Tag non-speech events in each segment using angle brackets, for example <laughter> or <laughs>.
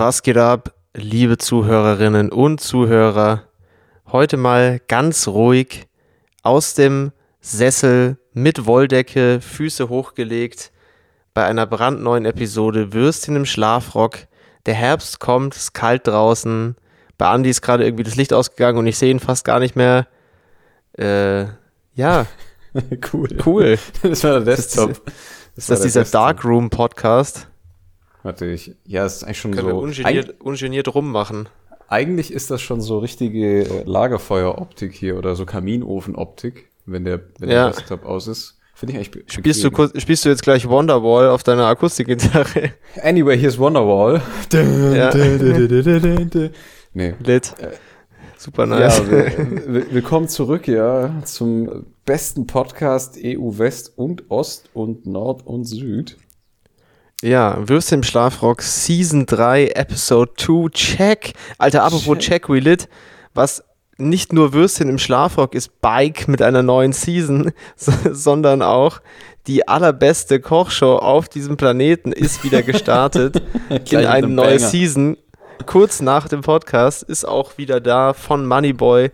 Was geht ab, liebe Zuhörerinnen und Zuhörer? Heute mal ganz ruhig aus dem Sessel mit Wolldecke, Füße hochgelegt, bei einer brandneuen Episode Würstchen im Schlafrock. Der Herbst kommt, es ist kalt draußen. Bei Andi ist gerade irgendwie das Licht ausgegangen und ich sehe ihn fast gar nicht mehr. Äh, ja. <laughs> cool. Cool. Das war der Desktop. Das ist das dieser Darkroom Podcast. Warte, ich, ja, ist eigentlich schon Können so. wir ungeniert, ungeniert rummachen. Eigentlich ist das schon so richtige äh, Lagerfeueroptik hier oder so Kaminofenoptik, wenn der, wenn Ja. der Desktop aus ist. Finde ich eigentlich Spielst du, bequem. kurz, spielst du jetzt gleich Wonderwall auf deiner Akustikgitarre? <laughs> Anyway, here's Wonderwall. Ja. <laughs> nee. Lit. Super nice. Ja, <laughs> willkommen zurück, ja, zum besten Podcast EU West und Ost und Nord und Süd. Ja, Würstchen im Schlafrock Season 3 Episode 2 Check. Alter, apropos Check, we lit, was nicht nur Würstchen im Schlafrock ist Bike mit einer neuen Season, <laughs> so, sondern auch die allerbeste Kochshow auf diesem Planeten ist wieder gestartet <laughs> in eine neue Banger. Season. Kurz nach dem Podcast ist auch wieder da von Moneyboy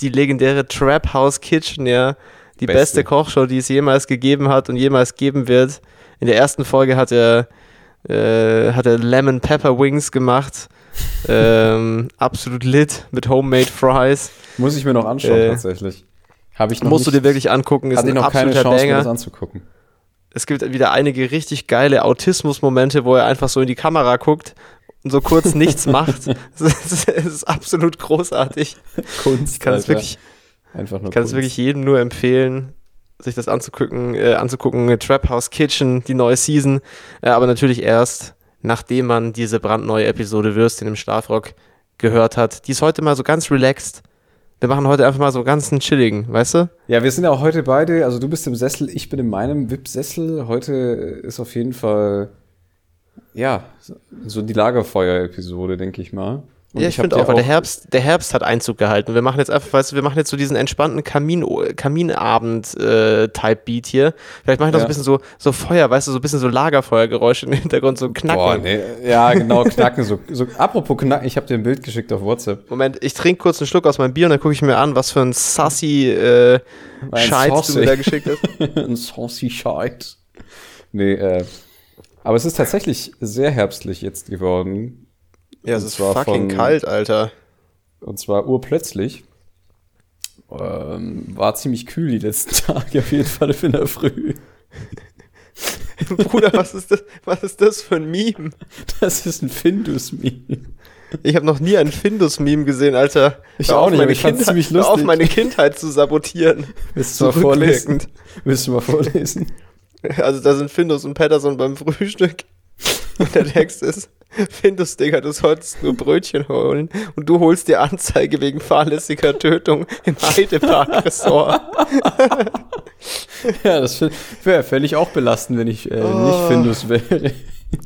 die legendäre Trap House Kitchen, ja. Die Beste. beste Kochshow, die es jemals gegeben hat und jemals geben wird. In der ersten Folge hat er, äh, hat er Lemon Pepper Wings gemacht. <laughs> ähm, absolut lit mit Homemade Fries. Muss ich mir noch anschauen, Äh, tatsächlich. Habe ich noch Musst du nicht, dir wirklich angucken, ist hatte ich noch keine Chance, mir Banger. das anzugucken. Es gibt wieder einige richtig geile Autismus-Momente, wo er einfach so in die Kamera guckt und so kurz nichts <laughs> macht. Es ist, ist absolut großartig. Kunst, Ich kann es wirklich, Einfach nur kann es wirklich jedem nur empfehlen, sich das anzugucken, äh, anzugucken. Trap House Kitchen, die neue Season. Äh, aber natürlich erst, nachdem man diese brandneue Episode Würstchen im Schlafrock gehört hat. Die ist heute mal so ganz relaxed. Wir machen heute einfach mal so ganz einen chilligen, weißt du? Ja, wir sind ja auch heute beide, also du bist im Sessel, ich bin in meinem VIP-Sessel. Heute ist auf jeden Fall, ja, so die Lagerfeuer-Episode, denke ich mal. Und ja, ich, hab finde auch, weil der Herbst, der Herbst hat Einzug gehalten. Wir machen jetzt einfach, weißt du, wir machen jetzt so diesen entspannten Kamin, Kaminabend-Type-Beat hier. Vielleicht mache ich noch so Ja. ein bisschen so, so Feuer, weißt du, so ein bisschen so Lagerfeuergeräusche im Hintergrund, so knacken. Boah, nee, ja, genau, knacken. So, so, apropos knacken, ich habe dir ein Bild geschickt auf WhatsApp. Moment, ich trinke kurz einen Schluck aus meinem Bier und dann gucke ich mir an, was für ein sassy äh, Ein Scheiß du mir da geschickt hast. <laughs> ein saucy Scheiß. Nee, äh, aber es ist tatsächlich sehr herbstlich jetzt geworden. Ja, es ist fucking von- kalt, Alter. Und zwar urplötzlich. Ähm, war ziemlich kühl die letzten <laughs> Tage, auf jeden Fall in der Früh. <laughs> Bruder, was ist, das, was ist das für ein Meme? Das ist ein Findus-Meme. Ich habe noch nie ein Findus-Meme gesehen, Alter. Ich auch nicht, aber ich Kindheit- ziemlich hör auf, lustig. meine Kindheit zu sabotieren. Willst du mal vorlesen? Willst du mal vorlesen? Also da sind Findus und Patterson beim Frühstück. Und der Text ist, <laughs> Findus, Digga, du solltest nur Brötchen holen und du holst dir Anzeige wegen fahrlässiger Tötung im Heidepark-Ressort. <laughs> Ja, das wäre völlig auch belastend, wenn ich äh, nicht Findus wäre.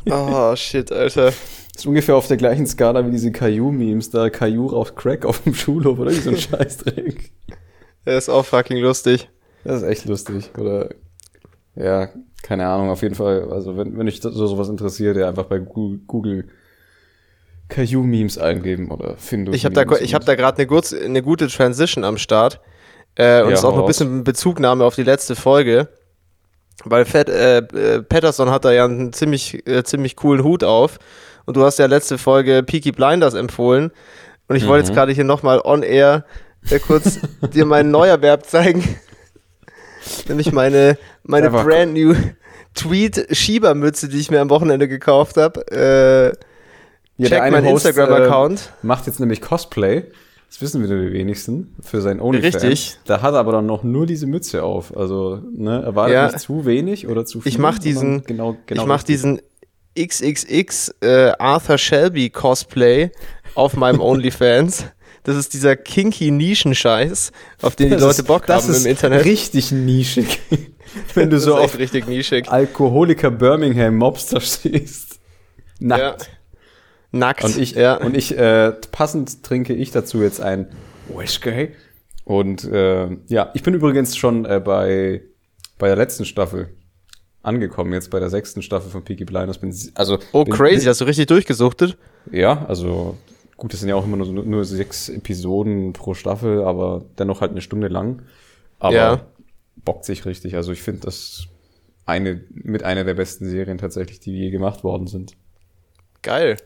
Oh, shit, Alter. Das ist ungefähr auf der gleichen Skala wie diese Caillou-Memes, da Caillou raucht Crack auf dem Schulhof oder wie so ein <laughs> Scheißdreck. Der ist auch fucking lustig. Das ist echt lustig. Oder ja, keine Ahnung, auf jeden Fall. Also wenn, wenn euch so sowas interessiert, ja einfach bei Google, Caillou-Memes eingeben oder Findus. Ich habe da, ich hab da gerade eine, eine gute Transition am Start. Äh, und Ja, ist auch noch ein bisschen Bezugnahme auf die letzte Folge. Weil Fett, äh, äh, Patterson hat da ja einen ziemlich, äh, ziemlich coolen Hut auf. Und du hast ja letzte Folge Peaky Blinders empfohlen. Und ich wollte jetzt gerade hier nochmal on air äh, kurz <laughs> dir meinen Neuerwerb zeigen. Nämlich meine, meine Einfach- brand new Tweet-Schiebermütze, die ich mir am Wochenende gekauft habe. Äh, Ja, check eine meinen Instagram-Account. Äh, macht jetzt nämlich Cosplay. Das wissen wieder die wenigsten für sein OnlyFans. Richtig. Da hat er aber dann noch nur diese Mütze auf. Also, ne, erwartet Ja. nicht zu wenig oder zu viel. Ich mach diesen- genau, genau ich mache richtig. diesen XXX äh, Arthur Shelby Cosplay auf meinem <laughs> OnlyFans. Das ist dieser kinky Nischenscheiß, auf den die Das Leute ist- Bock das haben ist im Internet. richtig nischig. <laughs> Wenn du Das so ist auf richtig nischig. Alkoholiker Birmingham Mobster stehst. Ja. Nackt. Nackt. Und ich, ja. und ich äh, passend trinke ich dazu jetzt ein Whisky. Und äh, ja, ich bin übrigens schon äh, bei, bei der letzten Staffel. angekommen jetzt bei der sechsten Staffel von Peaky Blinders. Bin, also, Oh, bin, crazy, hast du richtig durchgesuchtet? Ja, also gut, das sind ja auch immer nur, nur sechs Episoden pro Staffel, aber dennoch halt eine Stunde lang. Aber Ja. bockt sich richtig. Also ich finde das eine mit einer der besten Serien tatsächlich, die je gemacht worden sind. Geil.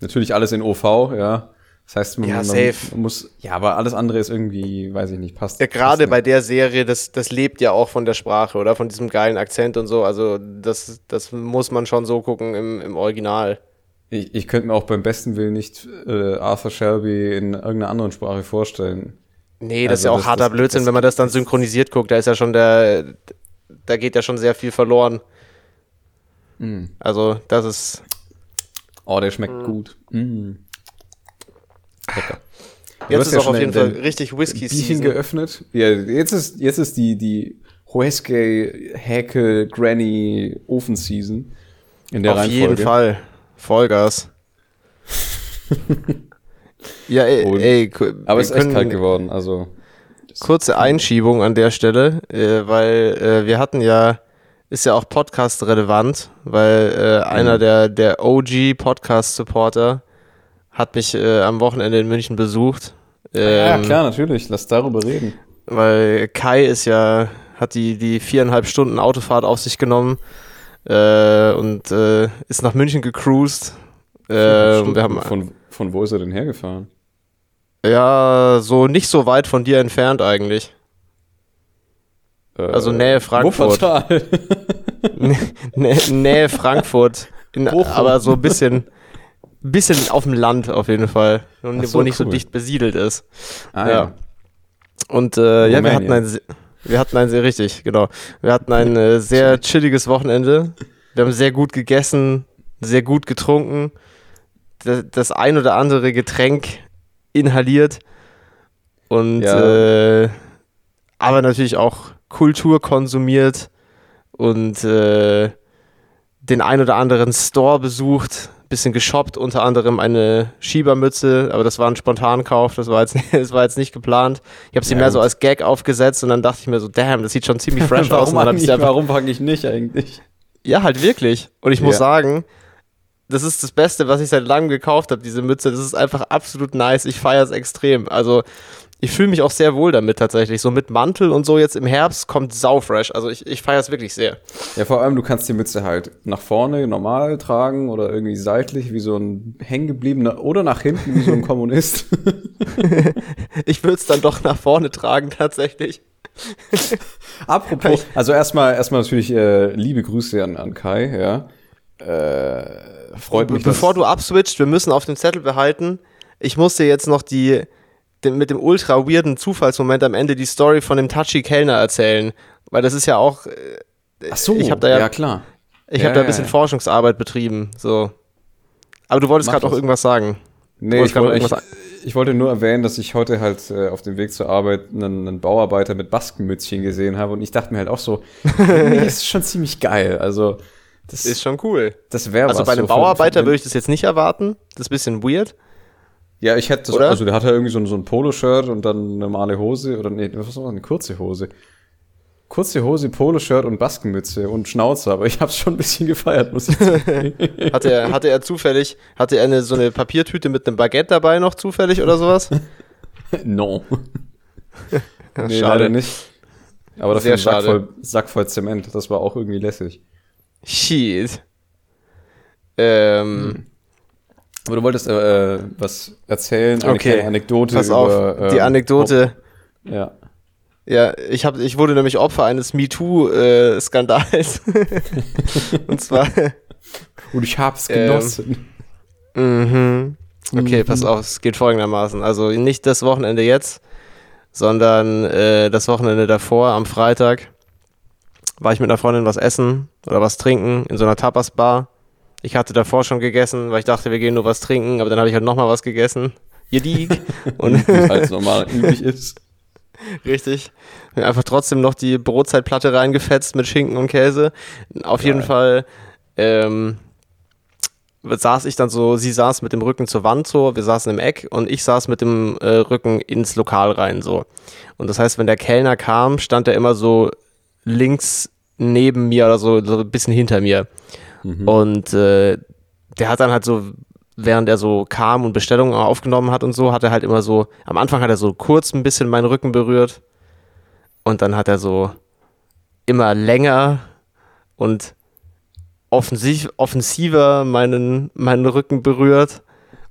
Natürlich alles in OV, ja. Das heißt, man, Ja, man, muss, ja, aber alles andere ist irgendwie, weiß ich nicht, passt. Ja, gerade bei der Serie, das, das lebt ja auch von der Sprache, oder? Von diesem geilen Akzent und so. Also, das, das muss man schon so gucken im, im Original. Ich, ich könnte mir auch beim besten Willen nicht äh, Arthur Shelby in irgendeiner anderen Sprache vorstellen. Nee, das ist Also ja auch das- harter das- Blödsinn, das- wenn man das dann synchronisiert guckt. Da ist ja schon der. Da geht ja schon sehr viel verloren. Also, das ist. Oh, der schmeckt gut. Mm. Lecker. Du Jetzt ist ja auch auf jeden Fall richtig Whisky Bierchen Season. geöffnet. Ja, jetzt ist, jetzt ist die, die Huesque, Häkel, Granny, Ofen-Season. In der Auf Reihenfolge. jeden Fall. Vollgas. <laughs> ja, ey, Und- ey Aber es ist echt kalt geworden, also. Kurze Einschiebung an der Stelle, äh, weil äh, wir hatten ja, ist ja auch Podcast-relevant, weil äh, einer der, der OG-Podcast-Supporter hat mich äh, am Wochenende in München besucht. ja, Ähm, klar, natürlich. Lass darüber reden. Weil Kai ist ja, hat die, die viereinhalb Stunden Autofahrt auf sich genommen äh, und äh, ist nach München gecruised. Äh, wir haben von, von wo ist er denn hergefahren? ja so nicht so weit von dir entfernt eigentlich. Also Nähe Frankfurt. Wuppertal. <laughs> Nä Nähe Frankfurt. In, aber so ein bisschen, bisschen auf dem Land auf jeden Fall. Und, so, wo nicht so cool. dicht besiedelt ist. ah, Ja. Und äh, ja, wir hatten ein, wir hatten ein sehr richtig, genau. Wir hatten ein äh, sehr chilliges Wochenende. Wir haben sehr gut gegessen, sehr gut getrunken, das, das ein oder andere Getränk inhaliert und Ja. äh, aber natürlich auch Kultur konsumiert und äh, den ein oder anderen Store besucht, bisschen geshoppt, unter anderem eine Schiebermütze, aber das war ein Spontankauf, das war jetzt, <laughs> das war jetzt nicht geplant. Ich habe sie Ja, mehr so gut. als Gag aufgesetzt und dann dachte ich mir so, damn, das sieht schon ziemlich <laughs> fresh aus. Und warum hab ich eigentlich, einfach, warum fange ich nicht eigentlich? ja, halt wirklich. Und ich muss Ja. sagen, das ist das Beste, was ich seit langem gekauft habe, diese Mütze. Das ist einfach absolut nice. Ich feiere es extrem. Also, ich fühle mich auch sehr wohl damit tatsächlich. So mit Mantel und so jetzt im Herbst kommt saufresh. Also, ich, ich feiere es wirklich sehr. Ja, vor allem, du kannst die Mütze halt nach vorne normal tragen oder irgendwie seitlich wie so ein hängengebliebener oder nach hinten wie so ein Kommunist. <laughs> Ich würde es dann doch nach vorne tragen, tatsächlich. <laughs> Apropos, also erstmal erstmal natürlich äh, liebe Grüße an, an Kai, ja. Äh, freut mich. Bevor du abswitcht, wir müssen auf dem Zettel behalten. Ich muss dir jetzt noch die, den, mit dem ultra weirden Zufallsmoment am Ende die Story von dem Touchy Kellner erzählen. Weil das ist ja auch, äh, Ach so, ich hab da ja- ja klar. ich Ja, habe da ein bisschen ja. Forschungsarbeit betrieben. So. Aber du wolltest gerade auch irgendwas sagen. Nee, ich, wollte, ich, irgendwas ich wollte nur erwähnen, dass ich heute halt äh, auf dem Weg zur Arbeit einen, einen Bauarbeiter mit Baskenmützchen gesehen habe und ich dachte mir halt auch so, <laughs> nee, das ist schon ziemlich geil. Also das, Ist schon cool. das wäre Also was bei einem so für- Bauarbeiter für- würde ich das jetzt nicht erwarten. Das ist ein bisschen weird. Ja, ich hätte, Oder? also der hatte irgendwie so, ein- so ein Poloshirt und dann eine normale Hose oder nee, was war das, eine kurze Hose. Kurze Hose, Poloshirt und Baskenmütze und Schnauze, aber ich hab's schon ein bisschen gefeiert, muss ich sagen. <laughs> Hatte er, hatte er zufällig, hatte er eine, so eine Papiertüte mit einem Baguette dabei noch zufällig oder sowas? <laughs> no. Nee, leider nicht. Aber Sehr ein Sack schade. voll, Sack voll Zement, das war auch irgendwie lässig. Shit. Ähm, Aber du wolltest äh, was erzählen, eine Okay, Anekdote pass auf, über, die ähm, Anekdote. oh, ja. Ja, ich, hab, ich wurde nämlich Opfer eines MeToo-Skandals. <laughs> Und zwar, Und ich hab's Ähm, genossen. mhm. okay, pass auf, es geht folgendermaßen. Also nicht das Wochenende jetzt, sondern äh, das Wochenende davor, am Freitag, war ich mit einer Freundin was essen oder was trinken in so einer Tapas-Bar. Ich hatte davor schon gegessen, weil ich dachte, wir gehen nur was trinken, aber dann habe ich halt nochmal was gegessen. Jedik. <laughs> Und Wie als normal <laughs> üblich ist. Richtig. Einfach trotzdem noch die Brotzeitplatte reingefetzt mit Schinken und Käse. Auf jeden Geil. Fall ähm, saß ich dann so, sie saß mit dem Rücken zur Wand so, wir saßen im Eck und ich saß mit dem äh, Rücken ins Lokal rein so. Und das heißt, wenn der Kellner kam, stand er immer so links neben mir oder so, so ein bisschen hinter mir. Mhm. Und äh, der hat dann halt so, während er so kam und Bestellungen aufgenommen hat und so, hat er halt immer so, am Anfang hat er so kurz ein bisschen meinen Rücken berührt und dann hat er so immer länger und offensiv, offensiver meinen, meinen Rücken berührt.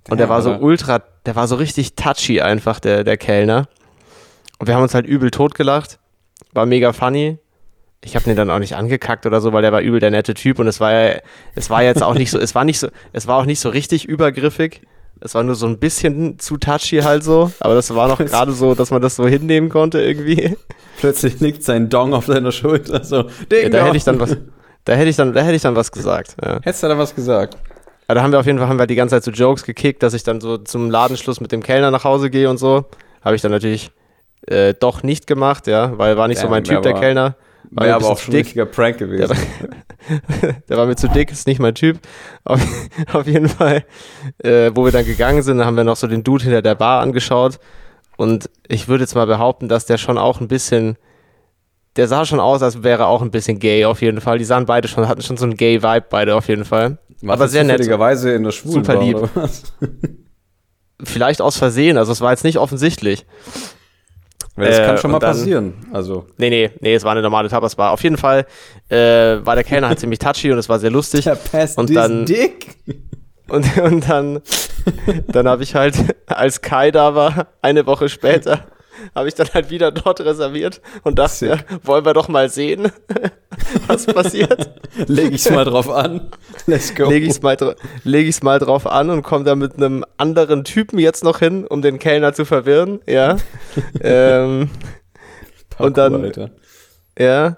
Und der war so ultra, der war so richtig touchy einfach, der, der Kellner. Und wir haben uns halt übel totgelacht. War mega funny. Ich habe den dann auch nicht angekackt oder so, weil der war übel der nette Typ und es war ja, es war jetzt auch nicht so, es war nicht so, es war auch nicht so richtig übergriffig. Es war nur so ein bisschen zu touchy halt so, aber das war noch <laughs> gerade so, dass man das so hinnehmen konnte irgendwie. Plötzlich liegt sein Dong auf deiner Schulter, so. Ja, da hätte ich dann was, da hätte ich dann, da hätte ich dann was gesagt. Ja. Hättest du da was gesagt? Aber da haben wir auf jeden Fall haben wir die ganze Zeit so Jokes gekickt, dass ich dann so zum Ladenschluss mit dem Kellner nach Hause gehe und so. Habe ich dann natürlich äh, doch nicht gemacht, ja, weil war nicht ja, so mein Typ, der Kellner. War aber auch schon ein richtiger Prank gewesen. Der war, <laughs> der war, mir zu dick, ist nicht mein Typ. Auf, <laughs> auf jeden Fall, äh, wo wir dann gegangen sind, haben wir noch so den Dude hinter der Bar angeschaut. Und ich würde jetzt mal behaupten, dass der schon auch ein bisschen, der sah schon aus, als wäre auch ein bisschen gay auf jeden Fall. Die sahen beide schon, hatten schon so einen Gay-Vibe beide auf jeden Fall. War aber sehr nett. in der Schwulen Super lieb. <laughs> Vielleicht aus Versehen, also es war jetzt nicht offensichtlich. Das äh, kann schon mal dann, passieren. Also. Nee, nee, nee, es war eine normale Tapas-Bar. Auf jeden Fall äh, war der Kellner halt <laughs> ziemlich touchy und es war sehr lustig. Der Pest und dann dick. <laughs> Und, und dann, dann habe ich halt, als Kai da war, eine Woche später, <laughs> habe ich dann halt wieder dort reserviert und dachte, ja, wollen wir doch mal sehen, <laughs> was passiert. <laughs> Lege ich es mal drauf an. Let's go. Lege ich es mal, leg mal drauf an und komme da mit einem anderen Typen jetzt noch hin, um den Kellner zu verwirren. Ja. ähm, und dann, Alter. ja,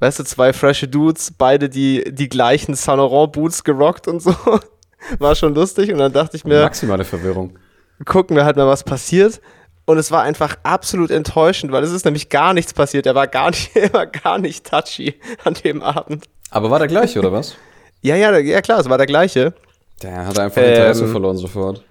weißt du, zwei frische Dudes, beide die, die gleichen Saint Laurent Boots gerockt und so. War schon lustig und dann dachte ich mir. Maximale Verwirrung. Gucken wir halt mal, was passiert. Und es war einfach absolut enttäuschend, weil es ist nämlich gar nichts passiert. Er war gar nicht, <laughs> er war gar nicht touchy an dem Abend. Aber war der gleiche, oder was? ja, ja, ja, klar, es war der gleiche. Der hat einfach Interesse ähm, verloren sofort.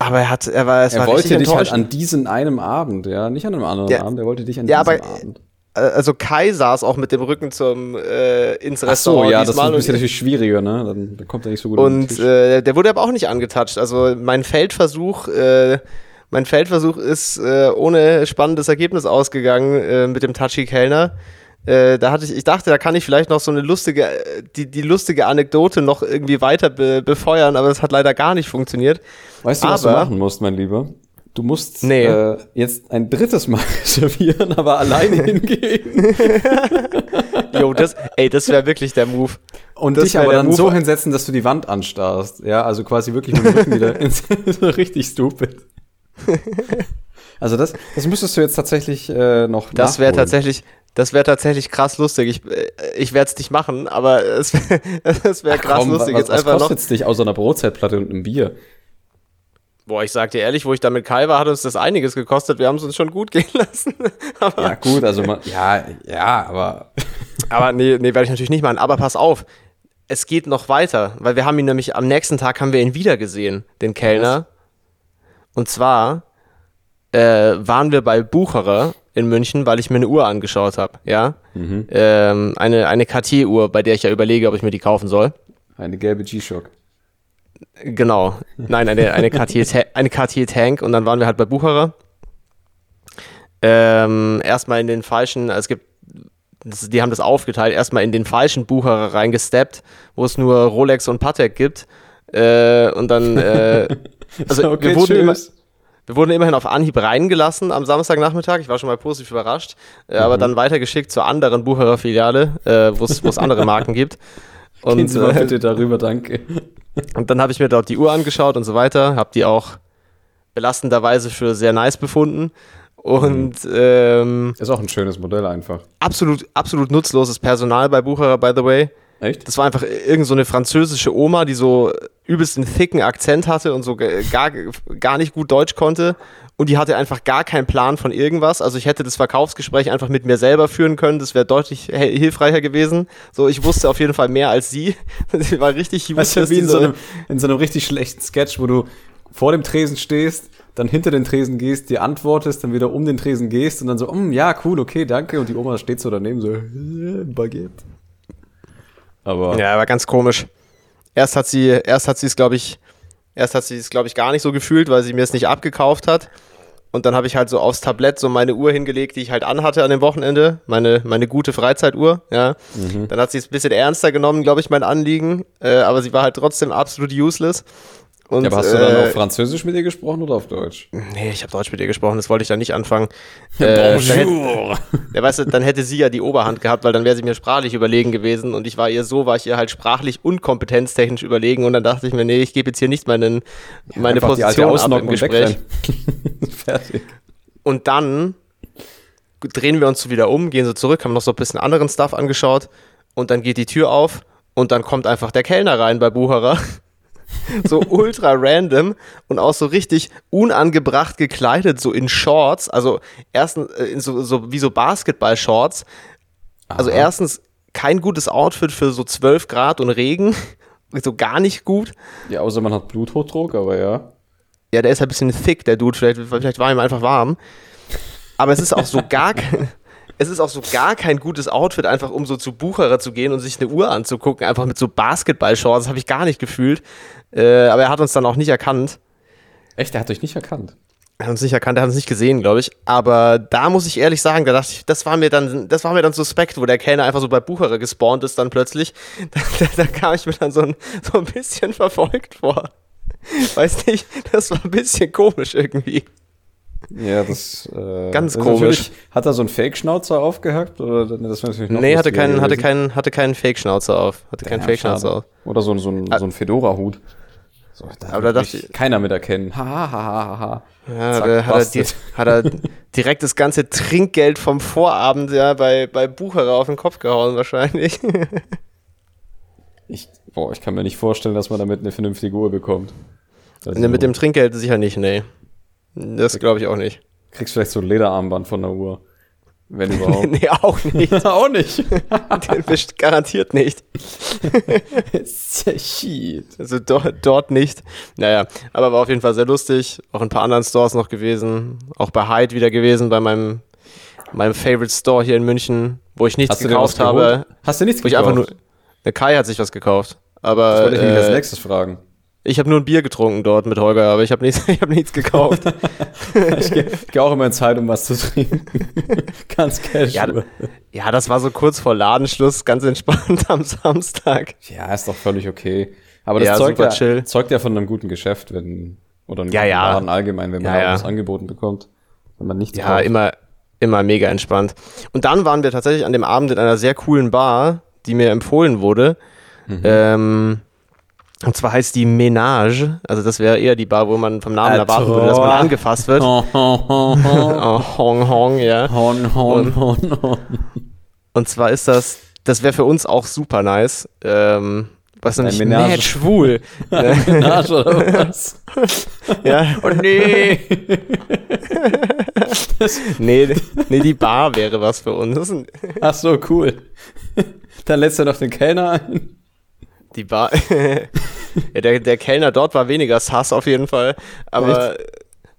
Aber er hat, er war, es er war wollte dich halt an diesem einen Abend, ja, nicht an einem anderen ja. Abend, er wollte dich an ja, diesem aber, Abend. Äh, also Kai saß auch mit dem Rücken zum äh, ins Restaurant. Ach so, ja, das ist ein bisschen natürlich schwieriger, ne? Dann, dann kommt er nicht so gut. Und äh, der wurde aber auch nicht angetatscht. Also mein Feldversuch äh, mein Feldversuch ist äh, ohne spannendes Ergebnis ausgegangen äh, mit dem Touchy Kellner. Äh, da hatte ich, ich dachte, da kann ich vielleicht noch so eine lustige, die, die lustige Anekdote noch irgendwie weiter be befeuern, aber das hat leider gar nicht funktioniert. Weißt du, aber, was du machen musst, mein Lieber? Du musst nee. äh, jetzt ein drittes Mal <laughs> reservieren, aber alleine <laughs> hingehen. Jo, das, ey, das wäre wirklich der Move. Und das dich aber dann Move. so hinsetzen, dass du die Wand anstarrst. Ja, also quasi wirklich mit dem Rücken wieder <laughs> ins, so richtig stupid. <laughs> also das, das müsstest du jetzt tatsächlich äh, noch Das wäre tatsächlich, das wäre tatsächlich krass lustig. Ich, äh, ich werde es nicht machen, aber es, <laughs> es wäre krass komm, lustig. Was, jetzt was einfach kostet noch. dich außer einer Brotzeitplatte und einem Bier? Boah, ich sag dir ehrlich, wo ich da mit Kai war, hat uns das einiges gekostet. Wir haben es uns schon gut <laughs> gehen lassen. aber, ja, gut, also man, ja, ja, aber. aber nee, nee, werde ich natürlich nicht machen. Aber pass auf, es geht noch weiter, weil wir haben ihn nämlich am nächsten Tag haben wir ihn wieder gesehen, den Kellner. Und zwar äh, waren wir bei Bucherer in München, weil ich mir eine Uhr angeschaut habe, ja. Mhm. Ähm, eine, eine Cartier-Uhr, bei der ich ja überlege, ob ich mir die kaufen soll. Eine gelbe G-Shock. Genau. Nein, eine, eine, Cartier, eine Cartier Tank und dann waren wir halt bei Bucherer. Ähm, erstmal in den falschen, es gibt, das, die haben das aufgeteilt, erstmal in den falschen Bucherer reingesteppt, wo es nur Rolex und Patek gibt. Äh, und dann äh, <laughs> Also okay, wir, wurden immer, wir wurden immerhin auf Anhieb reingelassen am Samstagnachmittag. Ich war schon mal positiv überrascht. Äh, mhm. Aber dann weitergeschickt zur anderen Bucherer Filiale, äh, wo es andere Marken gibt. <laughs> Und, Gehen Sie mal äh, bitte darüber, danke. Und dann habe ich mir dort die Uhr angeschaut und so weiter. Habe die auch belastenderweise für sehr nice befunden. Und mhm. ähm, ist auch ein schönes Modell einfach. Absolut, absolut nutzloses Personal bei Bucherer, by the way. Echt? Das war einfach irgend so eine französische Oma, die so übelst einen thicken Akzent hatte und so gar, gar nicht gut Deutsch konnte. Und die hatte einfach gar keinen Plan von irgendwas. Also ich hätte das Verkaufsgespräch einfach mit mir selber führen können. Das wäre deutlich hilfreicher gewesen. So, ich wusste auf jeden Fall mehr als sie. <laughs> sie war richtig useless. Weißt du, wie in so, einem, in so einem richtig schlechten Sketch, wo du vor dem Tresen stehst dann hinter den Tresen gehst, dir antwortest, dann wieder um den Tresen gehst und dann so, mm, ja, cool, okay, danke. Und die Oma steht so daneben, so, äh, <laughs> Baguette. Aber. Ja, war ganz komisch. Erst hat sie, erst hat sie es, glaube ich, erst hat sie es, glaube ich, gar nicht so gefühlt, weil sie mir es nicht abgekauft hat. Und dann habe ich halt so aufs Tablett so meine Uhr hingelegt, die ich halt anhatte an dem Wochenende. Meine, meine gute Freizeituhr, ja. Mhm. Dann hat sie es ein bisschen ernster genommen, glaube ich, mein Anliegen. Äh, aber sie war halt trotzdem absolut useless. Und, ja, aber hast du dann äh, auf Französisch mit ihr gesprochen oder auf Deutsch? Nee, ich habe Deutsch mit ihr gesprochen, das wollte ich dann nicht anfangen. <laughs> äh, Bonjour! Hätte, ja, weißt du, dann hätte sie ja die Oberhand gehabt, weil dann wäre sie mir sprachlich überlegen gewesen und ich war ihr so, war ich ihr halt sprachlich und kompetenztechnisch überlegen und dann dachte ich mir, nee, ich gebe jetzt hier nicht meinen, ja, meine Position ab im Gespräch. <laughs> Fertig. Und dann drehen wir uns so wieder um, gehen so zurück, haben noch so ein bisschen anderen Stuff angeschaut und dann geht die Tür auf und dann kommt einfach der Kellner rein bei Bucherer <laughs> so ultra random und auch so richtig unangebracht gekleidet, so in Shorts. Also erstens äh, so, so wie so Basketball-Shorts. Also erstens kein gutes Outfit für so 12 Grad und Regen. <laughs> So gar nicht gut. Ja, außer man hat Bluthochdruck, aber ja. Ja, der ist halt ein bisschen thick, der Dude. Vielleicht, vielleicht war ihm einfach warm. Aber es ist auch so gar kein <laughs> es ist auch so gar kein gutes Outfit, einfach um so zu Bucherer zu gehen und sich eine Uhr anzugucken, einfach mit so Basketball-Shorts, das habe ich gar nicht gefühlt. Äh, aber er hat uns dann auch nicht erkannt. Echt, er hat euch nicht erkannt? Er hat uns nicht erkannt, er hat uns nicht gesehen, glaube ich. Aber da muss ich ehrlich sagen, da dachte ich, das war mir dann, das war mir dann suspekt, wo der Kellner einfach so bei Bucherer gespawnt ist, dann plötzlich. <laughs> Da, da, da kam ich mir dann so ein, so ein bisschen <laughs> verfolgt vor. Weiß nicht, das war ein bisschen komisch irgendwie. Ja, das äh, ganz das komisch. Hat er so einen Fake-Schnauzer aufgehackt? Oder das natürlich noch nee, hatte keinen, hatte keinen, hatte keinen Fake-Schnauzer auf. Hatte keinen Fake-Schnauzer auf. Oder so, so, ein, ah. so ein Fedora-Hut. So, da aber da dachte keiner mit erkennen. Ha, ha, ha, ha, ha. Ja, Zack, da hat, er hat er direkt das ganze Trinkgeld vom Vorabend ja bei, bei Bucherer auf den Kopf gehauen, wahrscheinlich. ich, boah, ich kann mir nicht vorstellen, dass man damit eine vernünftige Uhr bekommt. Also, mit dem Trinkgeld sicher nicht, nee. Das glaube ich auch nicht. Kriegst vielleicht so ein Lederarmband von der Uhr. Wenn <laughs> überhaupt. nee, auch nicht. <laughs> auch nicht. <laughs> Den bist garantiert nicht. Shit. Also do dort nicht. Naja, aber war auf jeden Fall sehr lustig. Auch in ein paar anderen Stores noch gewesen. Auch bei Hyde wieder gewesen, bei meinem, meinem Favorite Store hier in München, wo ich nichts Hast gekauft habe. Hast du nichts gekauft? Einfach nur, der Kai hat sich was gekauft. Aber, das wollte ich äh, als nächstes fragen. Ich habe nur ein Bier getrunken dort mit Holger, aber ich habe nichts, <laughs> hab nichts gekauft. <laughs> ich gehe geh auch immer in Zeit, um was zu trinken. <laughs> ganz casual. Ja, ja, das war so kurz vor Ladenschluss, ganz entspannt am Samstag. Ja, ist doch völlig okay. Aber das ja, zeugt, ja, zeugt ja von einem guten Geschäft, wenn, oder einem ja, guten ja. Laden allgemein, wenn man ja, was angeboten bekommt, wenn man nichts Ja, kauft. immer, immer mega entspannt. Und dann waren wir tatsächlich an dem Abend in einer sehr coolen Bar, die mir empfohlen wurde. Mhm. Ähm, und zwar heißt die Ménage, also das wäre eher die Bar, wo man vom Namen erwarten würde, dass man angefasst wird. <laughs> Oh, Hong Hong, ja. Hong Hong Hong. Und zwar ist das, das wäre für uns auch super nice. Ähm, was denn nicht mad schwul. Menage oder was? <laughs> ja. Oh nee. <laughs> nee. Nee, die Bar wäre was für uns. Ach so, cool. Dann lässt er noch den Kellner ein. Die Bar. <laughs> ja, der, der Kellner dort war weniger sass auf jeden Fall. Aber Echt?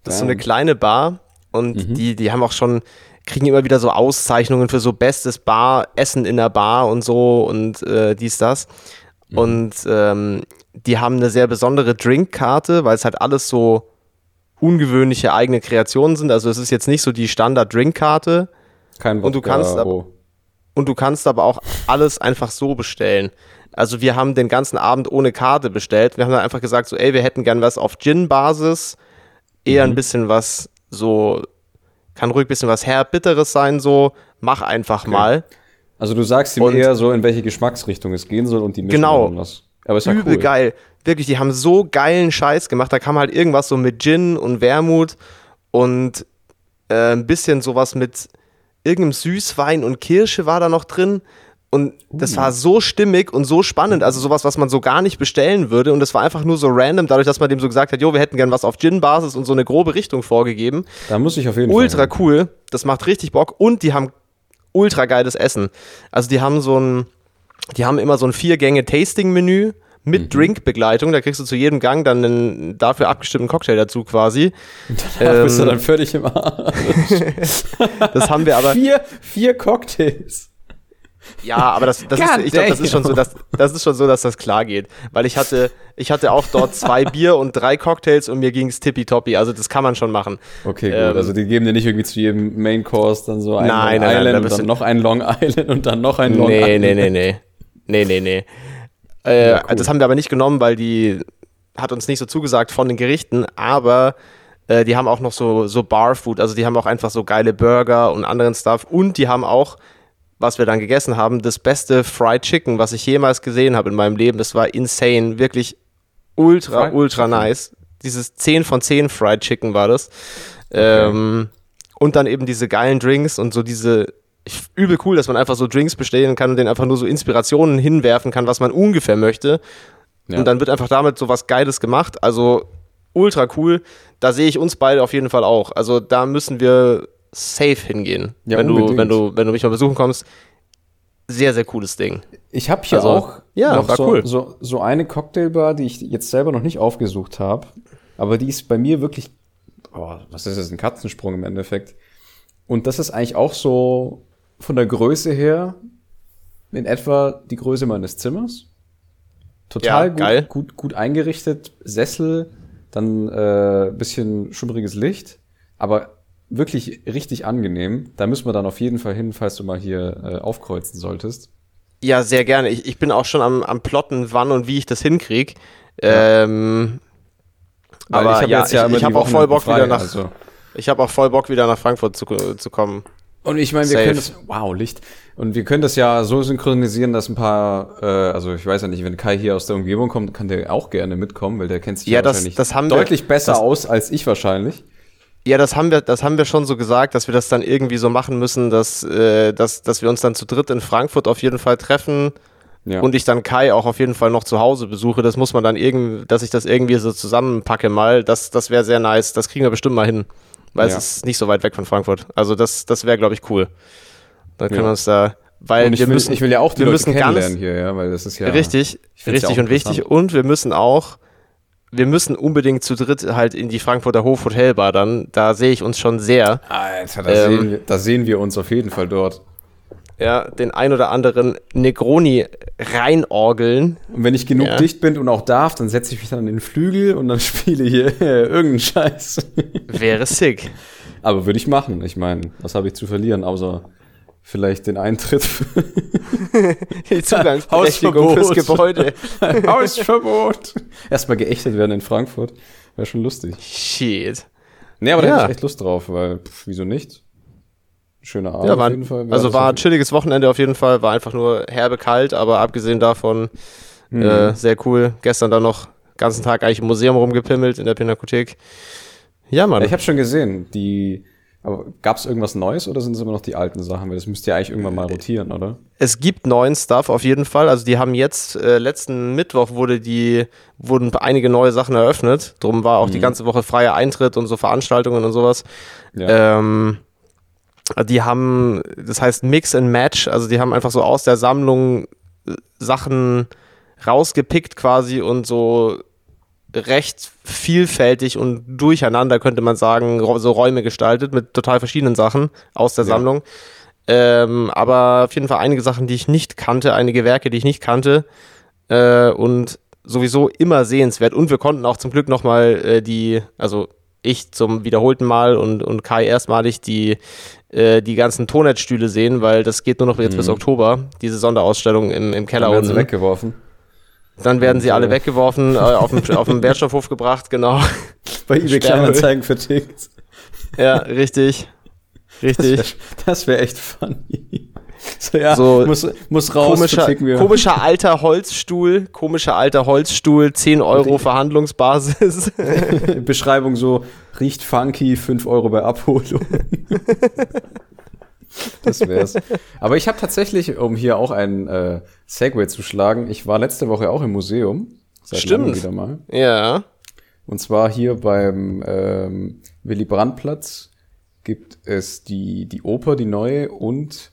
das ist so eine kleine Bar und mhm. die, die haben auch schon, kriegen immer wieder so Auszeichnungen für so bestes Bar, Essen in der Bar und so und äh, dies, das. Mhm. Und ähm, die haben eine sehr besondere Drinkkarte, weil es halt alles so ungewöhnliche eigene Kreationen sind. Also es ist jetzt nicht so die Standard-Drinkkarte. Kein Wodka, und du kannst und du kannst aber auch alles einfach so bestellen. Also wir haben den ganzen Abend ohne Karte bestellt. Wir haben dann einfach gesagt, so, ey, wir hätten gern was auf Gin-Basis, eher mhm. ein bisschen was so, kann ruhig ein bisschen was herbitteres sein, so, mach einfach okay. mal. Also du sagst ihm und eher so, in welche Geschmacksrichtung es gehen soll und die mischen genau. was. Aber ist ja Übel cool. geil. Wirklich, die haben so geilen Scheiß gemacht. Da kam halt irgendwas so mit Gin und Wermut und äh, ein bisschen sowas mit irgendeinem Süßwein und Kirsche war da noch drin. Und das war so stimmig und so spannend, also sowas, was man so gar nicht bestellen würde. Und das war einfach nur so random, dadurch, dass man dem so gesagt hat, jo, wir hätten gern was auf Gin-Basis und so eine grobe Richtung vorgegeben. Da muss ich auf jeden ultra Fall. Ultra cool, das macht richtig Bock und die haben ultra geiles Essen. Also die haben so ein, die haben immer so ein Vier-Gänge-Tasting-Menü mit mhm. Drinkbegleitung. Da kriegst du zu jedem Gang dann einen dafür abgestimmten Cocktail dazu quasi. <laughs> Danach ähm, bist du ähm, dann völlig im Arsch. <laughs> das haben wir aber. Vier, vier Cocktails. Ja, aber das, das ist, ich glaube, das ist schon so, dass, das ist schon so, dass das klar geht. Weil ich hatte, ich hatte auch dort zwei <laughs> Bier und drei Cocktails und mir ging es tippitoppi. Also das kann man schon machen. Okay, gut. Ähm, also die geben dir nicht irgendwie zu jedem Main Course dann so ein nein, Long nein, Island nein, und dann noch ein Long Island und dann noch ein Long nee, Island. Nee, nee, nee, nee. Nee, nee, nee. Äh, ja, cool. Das haben wir aber nicht genommen, weil die hat uns nicht so zugesagt von den Gerichten, aber äh, die haben auch noch so, so Barfood, also die haben auch einfach so geile Burger und anderen Stuff und die haben auch was wir dann gegessen haben, das beste Fried Chicken, was ich jemals gesehen habe in meinem Leben. Das war insane, wirklich ultra, Fried ultra Chicken. nice. Dieses 10 von 10 Fried Chicken war das. Okay. Ähm, und dann eben diese geilen Drinks und so diese übel cool, dass man einfach so Drinks bestellen kann und den einfach nur so Inspirationen hinwerfen kann, was man ungefähr möchte. Ja. Und dann wird einfach damit so was Geiles gemacht. Also ultra cool. Da sehe ich uns beide auf jeden Fall auch. Also da müssen wir safe hingehen, ja, wenn, du, wenn, du, wenn du mich mal besuchen kommst. Sehr, sehr cooles Ding. Ich habe hier also, auch ja, noch so, cool. so, so eine Cocktailbar, die ich jetzt selber noch nicht aufgesucht habe, aber die ist bei mir wirklich, oh, was ist das, ein Katzensprung im Endeffekt. Und das ist eigentlich auch so von der Größe her in etwa die Größe meines Zimmers. Total ja, gut, gut, gut eingerichtet, Sessel, dann äh, bisschen schummriges Licht, aber wirklich richtig angenehm. Da müssen wir dann auf jeden Fall hin, falls du mal hier äh, aufkreuzen solltest. Ja, sehr gerne. Ich, ich bin auch schon am, am Plotten, wann und wie ich das hinkriege. Ja. Ähm, aber ich ja, ja ich, ich habe auch voll Bock frei, wieder nach. Also. Ich habe auch voll Bock wieder nach Frankfurt zu, zu kommen. Und ich meine, wir Safe. können das, wow, Licht. Und wir können das ja so synchronisieren, dass ein paar, äh, also ich weiß ja nicht, wenn Kai hier aus der Umgebung kommt, kann der auch gerne mitkommen, weil der kennt sich ja, ja das, wahrscheinlich das haben deutlich wir, besser aus als ich wahrscheinlich. Ja, das haben wir, das haben wir schon so gesagt, dass wir das dann irgendwie so machen müssen, dass, äh, dass, dass wir uns dann zu dritt in Frankfurt auf jeden Fall treffen ja. und ich dann Kai auch auf jeden Fall noch zu Hause besuche. Das muss man dann irgendwie, dass ich das irgendwie so zusammenpacke mal. Das, das wäre sehr nice. Das kriegen wir bestimmt mal hin, weil ja. es ist nicht so weit weg von Frankfurt. Also das, das wäre, glaube ich, cool. Dann können ja. wir uns da, weil wir will, müssen, ich will ja auch die wir Leute müssen kennenlernen ganz, hier, ja, weil das ist ja richtig, richtig und wichtig. Und wir müssen auch wir müssen unbedingt zu dritt halt in die Frankfurter Hof Hotelbar dann. Da sehe ich uns schon sehr. Alter, da, ähm, sehen wir, da sehen wir uns auf jeden Fall dort. Ja, den ein oder anderen Negroni reinorgeln. Und wenn ich genug ja. dicht bin und auch darf, dann setze ich mich dann an den Flügel und dann <laughs> spiele hier irgendeinen Scheiß. Wäre sick. Aber würde ich machen. Ich meine, was habe ich zu verlieren, außer vielleicht den Eintritt. <laughs> Die <laughs> Zugangsberechtigung fürs Gebäude. <laughs> Hausverbot. Erstmal geächtet werden in Frankfurt. Wäre schon lustig. Shit. Nee, aber ja. da hätte ich echt Lust drauf, weil, pff, wieso nicht? Schöner Abend ja, war, auf jeden Fall. Also war ein chilliges Wochenende auf jeden Fall, war einfach nur herbe kalt, aber abgesehen davon mhm. äh, sehr cool. Gestern dann noch ganzen Tag eigentlich im Museum rumgepimmelt in der Pinakothek. Ja, Mann. Ich habe schon gesehen, die aber gab es irgendwas Neues oder sind es immer noch die alten Sachen? Weil das müsste ja eigentlich irgendwann mal rotieren, oder? Es gibt neuen Stuff auf jeden Fall. Also die haben jetzt, äh, letzten Mittwoch wurde die, wurden einige neue Sachen eröffnet. Drum war auch mhm. die ganze Woche freier Eintritt und so Veranstaltungen und sowas. Ja. Ähm, die haben, das heißt Mix and Match, also die haben einfach so aus der Sammlung äh, Sachen rausgepickt quasi und so recht vielfältig und durcheinander, könnte man sagen, so Räume gestaltet mit total verschiedenen Sachen aus der ja. Sammlung. Ähm, aber auf jeden Fall einige Sachen, die ich nicht kannte, einige Werke, die ich nicht kannte äh, und sowieso immer sehenswert. Und wir konnten auch zum Glück nochmal äh, die, also ich zum wiederholten Mal und, und Kai erstmalig die, äh, die ganzen Tonnettstühle sehen, weil das geht nur noch jetzt mhm. bis Oktober, diese Sonderausstellung im, im Keller unten. weggeworfen. Dann werden sie alle weggeworfen, äh, auf, den, auf den <laughs> Wertstoffhof gebracht, genau. Bei eBay Kleinanzeigen vertickt. Ja, richtig. Richtig. Das wäre wär echt funny. So, ja, so muss, muss raus. Komischer, komischer alter Holzstuhl, komischer alter Holzstuhl, 10 Euro Verhandlungsbasis. <laughs> Beschreibung so, riecht funky, 5 Euro bei Abholung. <laughs> <laughs> Das wär's. Aber ich habe tatsächlich, um hier auch einen äh, Segway zu schlagen, ich war letzte Woche auch im Museum. Seit Stimmt. wieder mal. Ja. Und zwar hier beim ähm, Willy Brandt Platz gibt es die, die Oper, die neue und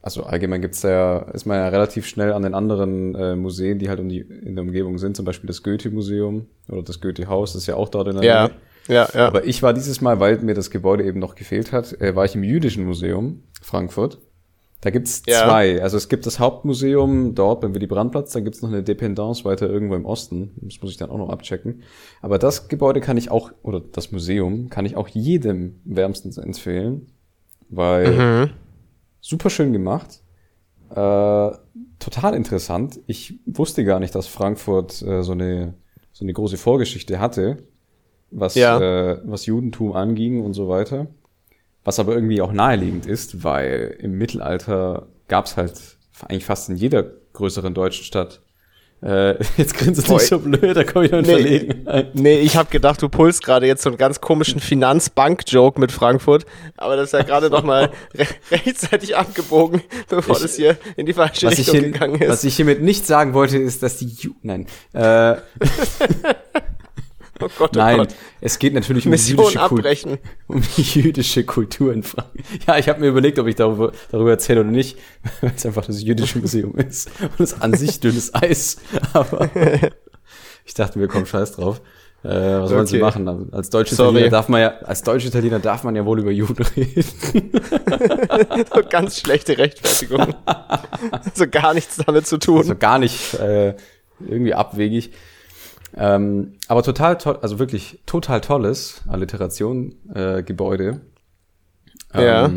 also allgemein gibt's da ja, ist man ja relativ schnell an den anderen äh, Museen, die halt um die, in der Umgebung sind, zum Beispiel das Goethe-Museum oder das Goethe-Haus, das ist ja auch dort in der ja. Nähe. Ja, ja. Aber ich war dieses Mal, weil mir das Gebäude eben noch gefehlt hat, äh, war ich im Jüdischen Museum Frankfurt. Da gibt's ja. zwei. Also es gibt das Hauptmuseum dort beim Willy Brandt-Platz, dann gibt's noch eine Dependance weiter irgendwo im Osten. Das muss ich dann auch noch abchecken. Aber das Gebäude kann ich auch, oder das Museum, kann ich auch jedem wärmstens empfehlen, weil mhm. super schön gemacht. Äh, total interessant. Ich wusste gar nicht, dass Frankfurt äh, so eine so eine große Vorgeschichte hatte, was ja. äh, was Judentum anging und so weiter. Was aber irgendwie auch naheliegend ist, weil im Mittelalter gab es halt eigentlich fast in jeder größeren deutschen Stadt äh, <laughs> jetzt grinst du nicht so blöd, da komme ich noch in nee, Verlegenheit. <laughs> Nee, ich habe gedacht, du pulst gerade jetzt so einen ganz komischen Finanzbank-Joke mit Frankfurt, aber das ist ja gerade noch mal <laughs> re rechtzeitig abgebogen, bevor ich, das hier in die falsche Richtung hier, gegangen ist. Was ich hiermit nicht sagen wollte, ist, dass die Ju Nein. Äh, Oh Gott, oh Nein, Gott. es geht natürlich um die, jüdische abbrechen. <laughs> um die jüdische Kultur in Frankreich. <laughs> Ja, ich habe mir überlegt, ob ich darüber, darüber erzähle oder nicht, <laughs> weil es einfach das jüdische Museum ist und es an sich dünnes Eis. Aber ich dachte mir, komm, scheiß drauf. Äh, was okay. wollen sie machen? Als deutsche Italiener darf man ja, als deutsche Italiener darf man ja wohl über Juden reden. so ganz schlechte Rechtfertigung. so gar nichts damit zu tun. Also gar nicht äh, irgendwie abwegig. Ähm, aber total toll, also wirklich total tolles Alliteration äh, Gebäude. Ähm, ja.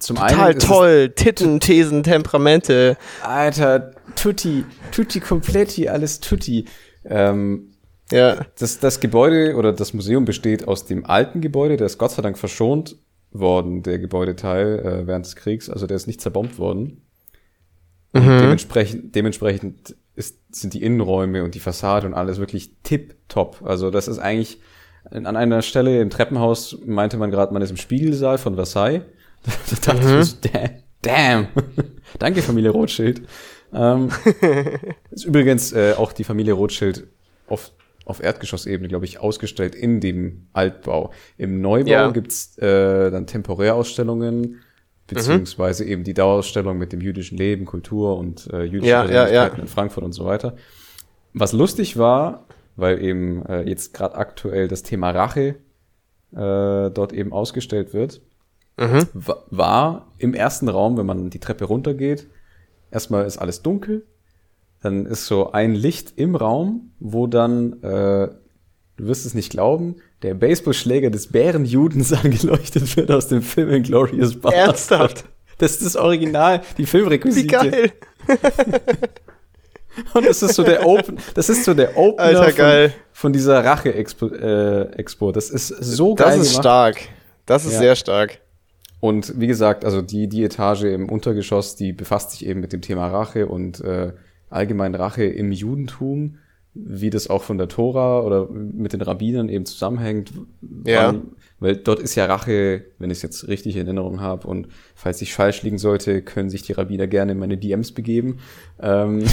Zum total einen toll, Titten, Thesen, Temperamente. Alter, tutti, tutti completi, alles tutti. Ähm, ja. Das, das Gebäude oder das Museum besteht aus dem alten Gebäude, der ist Gott sei Dank verschont worden, der Gebäudeteil äh, während des Kriegs, also der ist nicht zerbombt worden. Mhm. Dementsprechend, dementsprechend ist, sind die Innenräume und die Fassade und alles wirklich tip-top. Also das ist eigentlich an einer Stelle im Treppenhaus meinte man gerade, man ist im Spiegelsaal von Versailles. <laughs> da dachte mhm. ich so, damn. <laughs> Danke, Familie Rothschild. Ähm, <laughs> ist übrigens äh, auch die Familie Rothschild auf, auf Erdgeschossebene, glaube ich, ausgestellt in dem Altbau. Im Neubau ja. gibt's äh, dann Temporärausstellungen beziehungsweise mhm. eben die Dauerausstellung mit dem jüdischen Leben, Kultur und äh, jüdische ja, ja, ja. in Frankfurt und so weiter. Was lustig war, weil eben äh, jetzt gerade aktuell das Thema Rache äh, dort eben ausgestellt wird, mhm. war im ersten Raum, wenn man die Treppe runtergeht, erstmal ist alles dunkel, dann ist so ein Licht im Raum, wo dann, äh, du wirst es nicht glauben, der Baseballschläger des Bärenjudens <laughs> angeleuchtet wird aus dem Film Inglourious Basterds. Ernsthaft? Das ist das Original, die Filmrequisite. Wie geil. <laughs> Und das ist so der Open, das ist so der Opener Alter, geil. Von, von dieser Rache-Expo. Äh, Expo. Das ist so geil. Das ist gemacht. stark. Das ist ja. sehr stark. Und wie gesagt, also die, die Etage im Untergeschoss, die befasst sich eben mit dem Thema Rache und äh, allgemein Rache im Judentum wie das auch von der Tora oder mit den Rabbinern eben zusammenhängt. Ja. Weil, weil dort ist ja Rache, wenn ich es jetzt richtig in Erinnerung habe und falls ich falsch liegen sollte, können sich die Rabbiner gerne in meine DMs begeben. Ähm <laughs>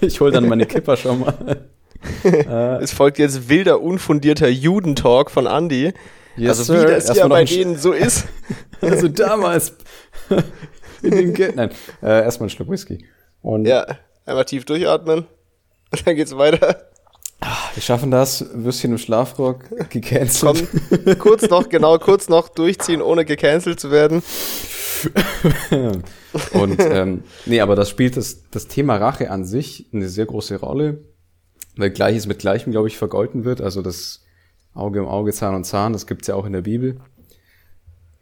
ich hole dann meine Kipper schon mal. <laughs> es folgt jetzt wilder, unfundierter Judentalk von Andy. Yes, also wie das ja bei denen so ist. <laughs> also damals in den Ge Nein, äh, erstmal einen Schluck Whisky. Und ja, einmal tief durchatmen. <laughs> Und dann geht's weiter. Wir schaffen das. Würstchen im Schlafrock gecancelt. Komm, kurz noch, genau, kurz noch durchziehen, ohne gecancelt zu werden. <laughs> Und ähm, nee, aber das spielt das, das Thema Rache an sich eine sehr große Rolle, weil Gleiches mit Gleichem, glaube ich, vergolten wird. Also das Auge um Auge, Zahn um Zahn, das gibt's ja auch in der Bibel.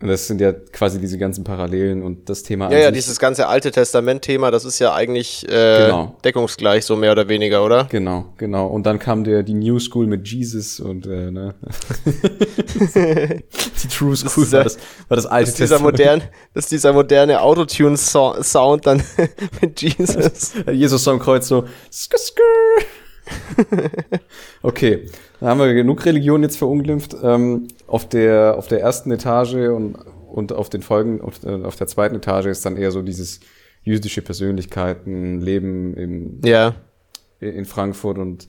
Und das sind ja quasi diese ganzen Parallelen und das Thema. Ja, ja, dieses ganze Alte Testament-Thema, das ist ja eigentlich äh, genau. deckungsgleich, so mehr oder weniger, oder? Genau, genau. Und dann kam der die New School mit Jesus und äh, ne. <laughs> die True School das war, das, war das Alte das dieser Testament. Modern, das ist dieser moderne Autotune-Sound dann <laughs> mit Jesus. <laughs> Jesus am Kreuz so. Skr, skr. okay, da haben wir genug Religion jetzt verunglimpft. Ähm, auf, der, auf der ersten Etage und, und auf den Folgen, auf, äh, auf der zweiten Etage ist dann eher so dieses jüdische Persönlichkeiten, Leben in, ja. in Frankfurt und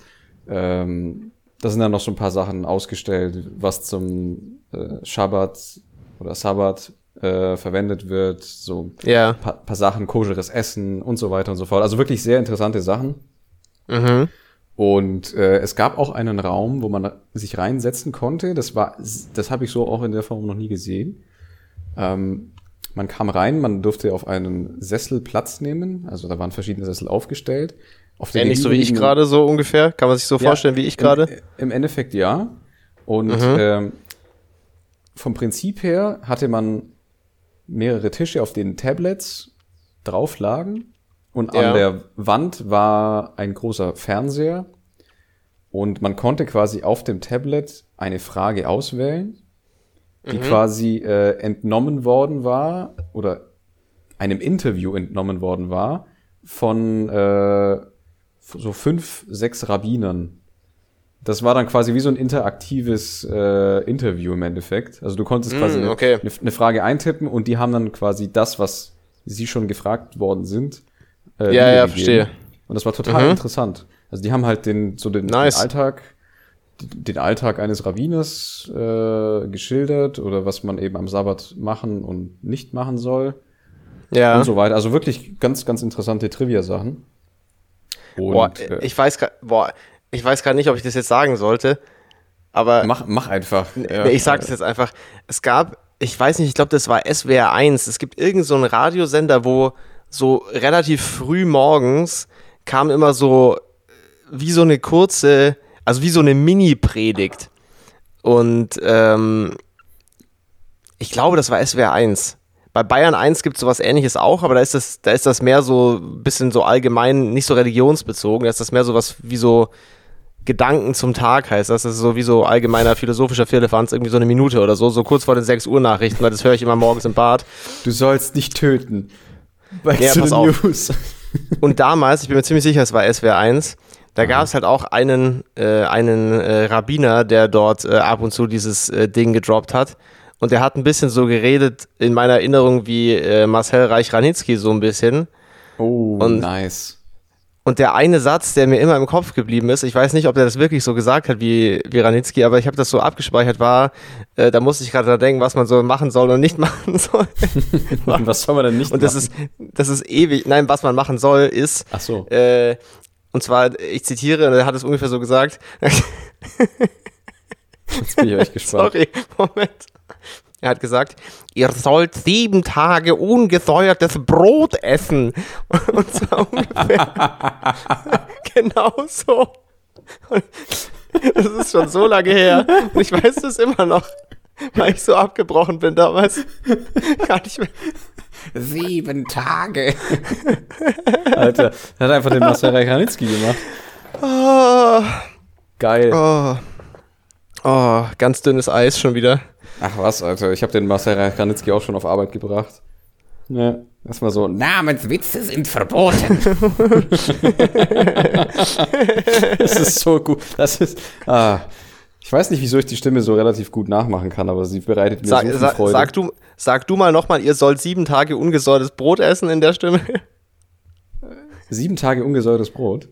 ähm, da sind dann noch so ein paar Sachen ausgestellt, was zum äh, Schabbat oder Sabbat äh, verwendet wird, so ja. paar, paar Sachen, koscheres Essen und so weiter und so fort. Also wirklich sehr interessante Sachen. Mhm. Und äh, es gab auch einen Raum, wo man sich reinsetzen konnte. Das war, das habe ich so auch in der Form noch nie gesehen. Ähm, man kam rein, man durfte auf einen Sessel Platz nehmen. Also da waren verschiedene Sessel aufgestellt. Auf Ähnlich so wie ich gerade so ungefähr. Kann man sich so ja, vorstellen wie ich gerade? Im, Im, Endeffekt ja. Und mhm. ähm, vom Prinzip her hatte man mehrere Tische, auf denen Tablets drauf lagen. Und an ja. der Wand war ein großer Fernseher. Und man konnte quasi auf dem Tablet eine Frage auswählen, die mhm. quasi äh, entnommen worden war oder einem Interview entnommen worden war von äh, so fünf, sechs Rabbinern. Das war dann quasi wie so ein interaktives äh, Interview im Endeffekt. Also du konntest mm, quasi okay. eine, eine, Frage eintippen und die haben dann quasi das, was sie schon gefragt worden sind, äh, ja, ja, verstehe. Und das war total mhm. interessant. Also die haben halt den, so den, nice. den Alltag, den Alltag eines Rabbiners äh, geschildert oder was man eben am Sabbat machen und nicht machen soll. Ja. Und so weiter. Also wirklich ganz, ganz interessante Trivia-Sachen. Boah, äh, ich weiß boah, ich weiß gar nicht, ob ich das jetzt sagen sollte, aber mach, mach einfach. Ja. Ich sag das jetzt einfach. Es gab, ich weiß nicht, ich glaube, das war SWR 1. Es gibt irgendeinen so einen Radiosender, wo so relativ früh morgens kam immer so wie so eine kurze, also wie so eine Mini-Predigt. Und ähm, ich glaube, das war SWR 1. Bei Bayern 1 gibt es sowas ähnliches auch, aber da ist das, da ist das mehr so ein bisschen so allgemein, nicht so religionsbezogen. Da ist das mehr so was wie so Gedanken zum Tag heißt das. Das ist so wie so allgemeiner philosophischer Firlefanz, irgendwie so eine Minute oder so, so kurz vor den 6 Uhr Nachrichten, weil das höre ich immer morgens im Bad. Du sollst nicht töten. <laughs> Back ja, pass auf. News. <laughs> Und damals, ich bin mir ziemlich sicher, es war SWR 1, da gab es halt auch einen, äh, einen äh, Rabbiner, der dort äh, ab und zu dieses äh, Ding gedroppt hat. Und der hat ein bisschen so geredet, in meiner Erinnerung, wie äh, Marcel Reich-Ranitzky so ein bisschen. Oh, und, nice. Und der eine Satz, der mir immer im Kopf geblieben ist, ich weiß nicht, ob er das wirklich so gesagt hat wie, wie Ranitzky, aber ich habe das so abgespeichert, war, äh, da musste ich gerade da denken, was man so machen soll und nicht <laughs> machen soll. <laughs> was soll man denn nicht und machen? Und das ist, das ist ewig, nein, was man machen soll, ist, Ach so. Äh, und zwar, ich zitiere, und er hat es ungefähr so gesagt. Jetzt bin ich echt <laughs> gespannt. Sorry, Moment. Er hat gesagt, ihr sollt sieben Tage ungesäuertes Brot essen. <laughs> Und zwar ungefähr <laughs> genau so. das ist schon so lange her. Und ich weiß das immer noch, weil ich so abgebrochen bin damals. Gar nicht mehr. Sieben Tage. Alter, hat einfach den Marcel Reichranitzky gemacht. Oh. Geil. Oh. oh, ganz dünnes Eis schon wieder. Ach was, Alter, ich habe den Marcel Granitzky auch schon auf Arbeit gebracht. Ja, erstmal so, Namenswitze sind verboten. <laughs> das ist so gut. Das ist, ah, ich weiß nicht, wieso ich die Stimme so relativ gut nachmachen kann, aber sie bereitet mir sag, so viel Freude. Sag du, sag du mal nochmal, ihr sollt sieben Tage ungesäuertes Brot essen in der Stimme. Sieben Tage ungesäuertes Brot?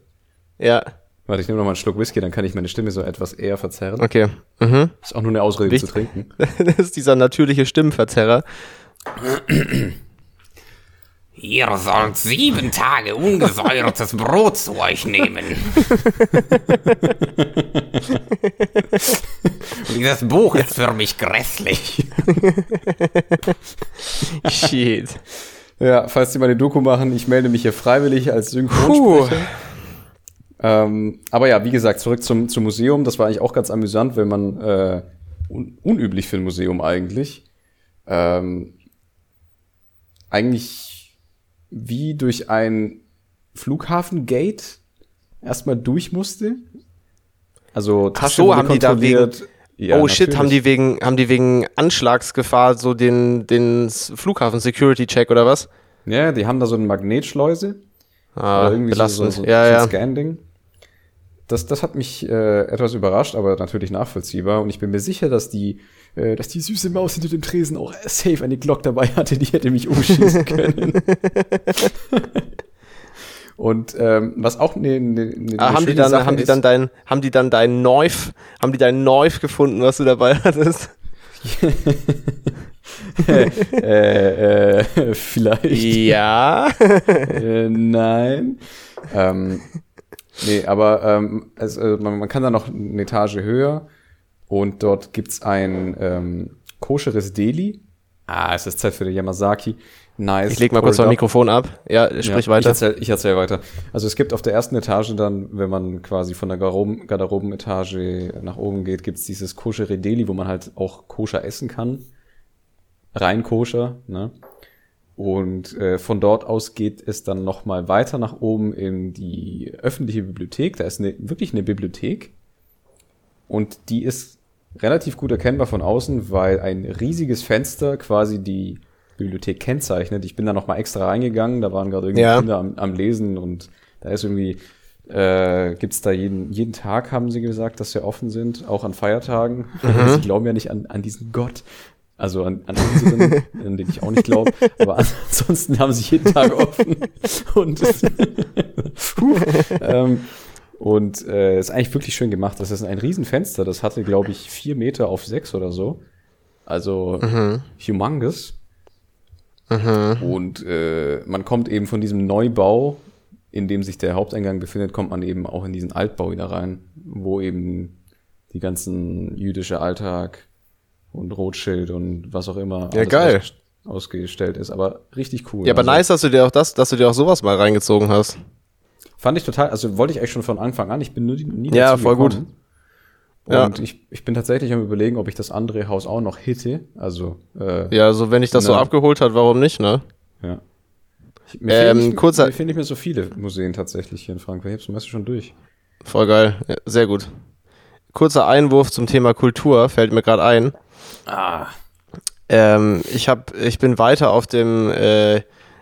Ja. Warte, ich nehme noch mal einen Schluck Whisky, dann kann ich meine Stimme so etwas eher verzerren. Okay. Mhm. Ist auch nur eine Ausrede Wicht, zu trinken. <laughs> das ist dieser natürliche Stimmenverzerrer. Ihr sollt sieben Tage ungesäuertes Brot zu euch nehmen. Und <laughs> dieses Buch ist für mich grässlich. <laughs> Shit. Ja, falls Sie mal eine Doku machen, ich melde mich hier freiwillig als Synchronsprecher. Puh. Ähm, aber ja, wie gesagt, zurück zum, zum Museum. Das war eigentlich auch ganz amüsant, wenn man äh, un unüblich für ein Museum eigentlich. Ähm, eigentlich wie durch ein Flughafengate erstmal durch musste. Also Tasche Ach so, haben die da wegen, ja, oh shit, haben die wegen haben die wegen Anschlagsgefahr so den den Flughafen Security Check oder was? Ja, die haben da so eine Magnetschleuse. Ah, oder irgendwie belastend. so, so, ja, so ja. Scan-Ding. Das, das hat mich äh, etwas überrascht, aber natürlich nachvollziehbar. Und ich bin mir sicher, dass die, äh, dass die süße Maus hinter dem Tresen auch safe eine Glock dabei hatte, die hätte mich umschießen können. <laughs> Und ähm, was auch eine ne, ne, ah, haben die dann Sache haben die dann dein haben die dann dein Neuf haben die dein Neuf gefunden, was du dabei hattest? <laughs> äh, äh, vielleicht. Ja. äh, nein. Ähm, nee, aber ähm, es, äh, man, man, kann da noch eine Etage höher und dort gibt's ein ähm, koscheres Deli. Ah, es ist Zeit für den Yamazaki. Nice. Ich leg mal kurz mein Mikrofon ab. Ja, sprich ja, weiter. Ich erzähl, ich erzähl weiter. Also es gibt auf der ersten Etage dann, wenn man quasi von der Garderoben, Garderobenetage nach oben geht, gibt's dieses koschere Deli, wo man halt auch koscher essen kann. Rein koscher, ne? Und äh, von dort aus geht es dann nochmal weiter nach oben in die öffentliche Bibliothek. Da ist eine, wirklich eine Bibliothek. Und die ist relativ gut erkennbar von außen, weil ein riesiges Fenster quasi die Bibliothek kennzeichnet. Ich bin da nochmal extra reingegangen, da waren gerade irgendwie ja. Kinder am, am, Lesen und da ist irgendwie, äh, gibt es da jeden, jeden Tag, haben sie gesagt, dass sie offen sind, auch an Feiertagen. Mhm. Sie glauben ja nicht an, an diesen Gott. Also an, an unseren, <laughs> an den ich auch nicht glaube, aber ansonsten haben sie jeden Tag offen. Und, <laughs> ähm, und äh, ist eigentlich wirklich schön gemacht. Das ist ein Riesenfenster. Das hatte, glaube ich, vier Meter auf sechs oder so. Also mhm. humongous. Mhm. Und äh, man kommt eben von diesem Neubau, in dem sich der Haupteingang befindet, kommt man eben auch in diesen Altbau wieder rein, wo eben die ganzen jüdische Alltag und Rotschild und was auch immer ja, geil. ausgestellt ist. Aber richtig cool. Ja, aber also, nice, dass du dir auch das, dass du dir auch sowas mal reingezogen hast. Fand ich total, also wollte ich eigentlich schon von Anfang an. Ich bin nur nie Ja, voll gekommen. gut. Und ja. ich, ich bin tatsächlich am überlegen, ob ich das andere Haus auch noch hitte. Also äh, ja, also wenn ich das ne. so abgeholt hat, warum nicht, ne? Ja. Ich, mir ähm, fehlen kurzer, mir fehlen nicht mehr so viele Museen tatsächlich hier in Frankfurt. Ich hab's meistens schon durch. Voll geil, ja, sehr gut. Kurzer Einwurf zum Thema Kultur fällt mir gerade ein. Ah. Ähm, ich, hab, ich bin weiter auf dem äh,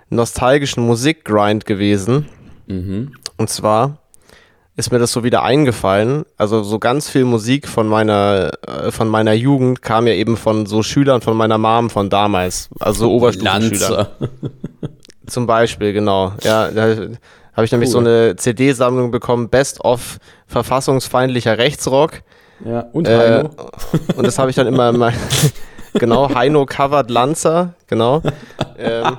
nostalgischen Musikgrind gewesen. Mhm. Und zwar ist mir das so wieder eingefallen. Also so ganz viel Musik von meiner äh, von meiner Jugend kam ja eben von so Schülern von meiner Mom von damals, also so Oberstufenschüler. <laughs> Zum Beispiel, genau. Ja, da habe ich nämlich cool. so eine CD-Sammlung bekommen, Best of verfassungsfeindlicher Rechtsrock. Ja, und äh, Und das habe ich dann immer, immer <laughs> genau, Heino covered Lanza, genau. ähm.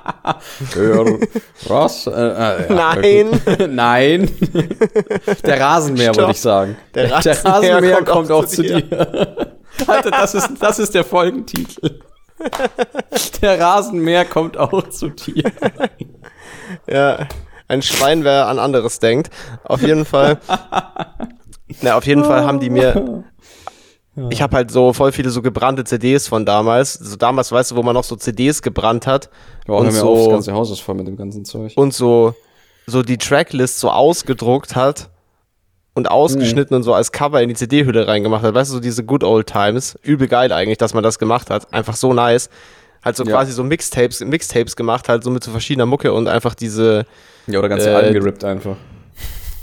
Was? Äh, äh, <laughs> Nein. <laughs> Nein. Der Rasenmäher, würde ich sagen. Der Rasenmäher, der Rasenmäher kommt, kommt, auch zu dir. dir. Alter, das ist, das ist der Folgentitel. Der Rasenmäher kommt auch zu dir. Ja, ein Schwein, wer an anderes denkt. Auf jeden Fall. Na, auf jeden Fall haben die mir <laughs> ich habe halt so voll viele so gebrannte CDs von damals. So damals, weißt du, wo man noch so CDs gebrannt hat. Ja, und so, auf, das ganze Haus ist voll mit dem ganzen Zeug. Und so, so die Tracklist so ausgedruckt hat und ausgeschnitten mhm. und so als Cover in die CD-Hülle reingemacht hat. Weißt du, so diese Good Old Times. Übel geil eigentlich, dass man das gemacht hat. Einfach so nice. Halt so ja. quasi so Mixtapes, Mixtapes gemacht, halt so mit so verschiedener Mucke und einfach diese. Ja, oder ganz äh, Alben gerippt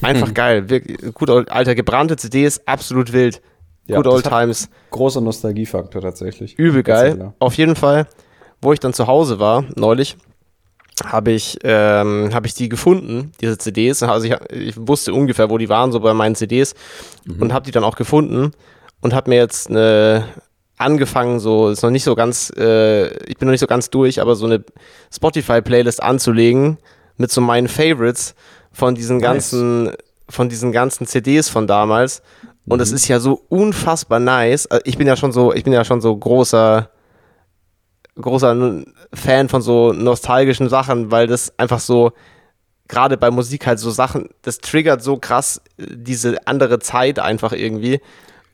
einfach. Einfach geil. Gut, alter, gebrannte CDs, absolut wild. Ja, Good Old Times. Großer Nostalgiefaktor tatsächlich. Übel geil. Auf jeden Fall, wo ich dann zu Hause war, neulich, habe ich, ähm, hab ich die gefunden, diese CDs. Also ich, ich, wusste ungefähr, wo die waren, so bei meinen CDs. Mhm. Und habe die dann auch gefunden und habe mir jetzt eine angefangen, so, ist noch nicht so ganz, äh, ich bin noch nicht so ganz durch, aber so eine Spotify-Playlist anzulegen mit so meinen Favorites von diesen nice. ganzen, von diesen ganzen CDs von damals. Und es mhm. ist ja so unfassbar nice. Äh, ich bin ja schon so, ich bin ja schon so großer, großer Fan von so nostalgischen Sachen, weil das einfach so, gerade bei Musik halt so Sachen, das triggert so krass äh, diese andere Zeit einfach irgendwie.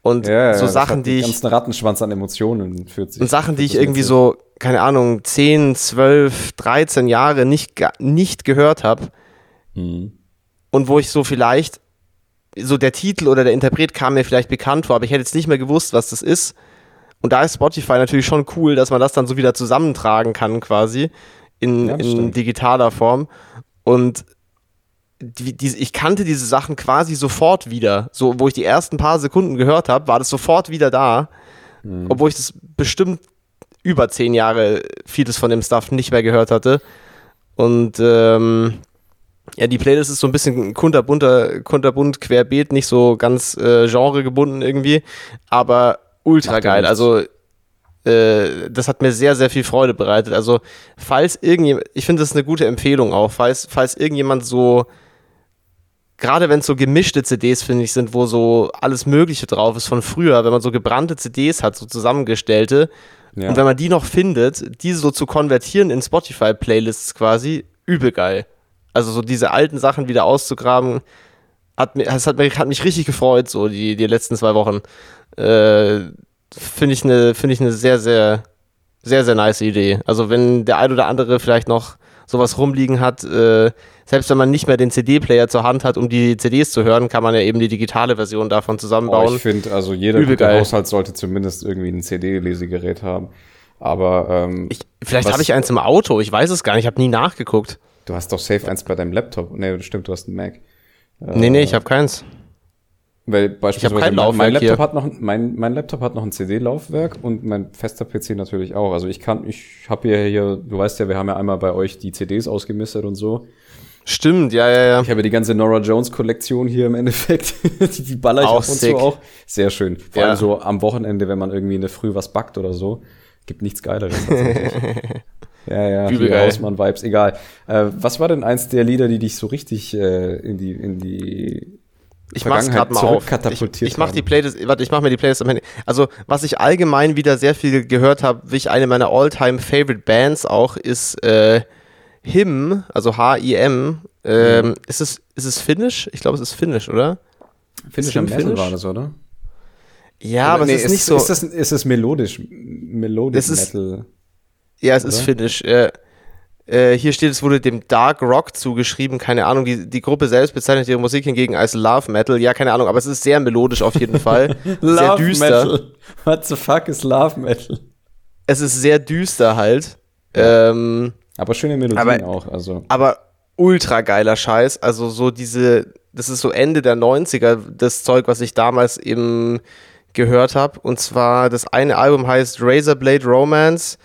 Und ja, so ja, Sachen, die ich. ganzen Rattenschwanz an Emotionen führt sich. Und Sachen, die ich irgendwie so, keine Ahnung, 10, 12, 13 Jahre nicht, nicht gehört habe. Mhm. Und wo ich so vielleicht so der Titel oder der Interpret kam mir vielleicht bekannt vor, aber ich hätte jetzt nicht mehr gewusst, was das ist. Und da ist Spotify natürlich schon cool, dass man das dann so wieder zusammentragen kann, quasi in, ja, in digitaler Form. Und die, die, ich kannte diese Sachen quasi sofort wieder. So, wo ich die ersten paar Sekunden gehört habe, war das sofort wieder da. Mhm. Obwohl ich das bestimmt über zehn Jahre vieles von dem Stuff nicht mehr gehört hatte. Und ähm, Ja, die Playlist ist so ein bisschen kunterbunter, kunterbunt, querbeet, nicht so ganz äh, genregebunden irgendwie, aber ultra geil. Also äh, das hat mir sehr, sehr viel Freude bereitet. Also, falls irgendjemand, ich finde das eine gute Empfehlung auch, falls, falls irgendjemand so, gerade wenn es so gemischte CDs, finde ich, sind, wo so alles Mögliche drauf ist von früher, wenn man so gebrannte CDs hat, so zusammengestellte, ja. und wenn man die noch findet, diese so zu konvertieren in Spotify-Playlists quasi, übel geil. Also so diese alten Sachen wieder auszugraben, hat, mir, hat, mich, hat mich richtig gefreut, so die, die letzten zwei Wochen. Äh, finde ich eine finde ich eine sehr sehr sehr sehr nice Idee. Also wenn der ein oder andere vielleicht noch sowas rumliegen hat, äh, selbst wenn man nicht mehr den CD-Player zur Hand hat, um die CDs zu hören, kann man ja eben die digitale Version davon zusammenbauen. Oh, ich finde, also jeder Haushalt sollte zumindest irgendwie ein CD-Lesegerät haben. Aber ähm, ich, vielleicht habe ich eins im Auto, ich weiß es gar nicht, ich habe nie nachgeguckt. Du hast doch safe eins bei deinem Laptop. Nee, stimmt, du hast einen Mac. Nee, nee, ich habe keins. Weil beispielsweise mein, mein, Laptop hat noch mein, mein Laptop hat noch ein CD-Laufwerk und mein fester PC natürlich auch. Also ich kann, ich habe hier, hier, du weißt ja, wir haben ja einmal bei euch die CDs ausgemistet und so. Stimmt, ja, ja, ja. Ich habe die ganze Nora Jones Kollektion hier im Endeffekt. die, <laughs> die baller ich auch ab und zu auch. Sehr schön. Vor ja. allem so am Wochenende, wenn man irgendwie eine Früh was backt oder so. Gibt nichts Geileres <laughs> Ja, ja, Hausmann-Vibes, egal. Äh, was war denn eins der Lieder, die dich so richtig äh, in die, in die ich mach's gerade mal auf. Ich, ich mach die Playlist, warte, ich mach mir die Playlist am Handy. Also, was ich allgemein wieder sehr viel gehört habe, wie ich eine meiner all-time favorite Bands auch, ist äh, Him, also H-I-M. Ähm, mhm. ist, es, ist es Finnish? Ich glaube, es ist Finnish, oder? Finnish am Metal war das, oder? Ja, oder aber nee, es ist, ist nicht so. Ist das, ist das melodisch? Melodisch Metal? Ja, es oder? ist Finnish. Äh, äh, hier steht, es wurde dem Dark Rock zugeschrieben. Keine Ahnung, die, die Gruppe selbst bezeichnet ihre Musik hingegen als Love Metal. Ja, keine Ahnung, aber es ist sehr melodisch auf jeden Fall. <laughs> sehr düster. Metal. What the fuck ist Love Metal? Es ist sehr düster halt. Ja. Ähm, aber schöne Melodien aber, auch. Also. Aber ultra geiler Scheiß. Also so diese, das ist so Ende der 90er, das Zeug, was ich damals eben gehört habe. Und zwar, das eine Album heißt Razorblade Romance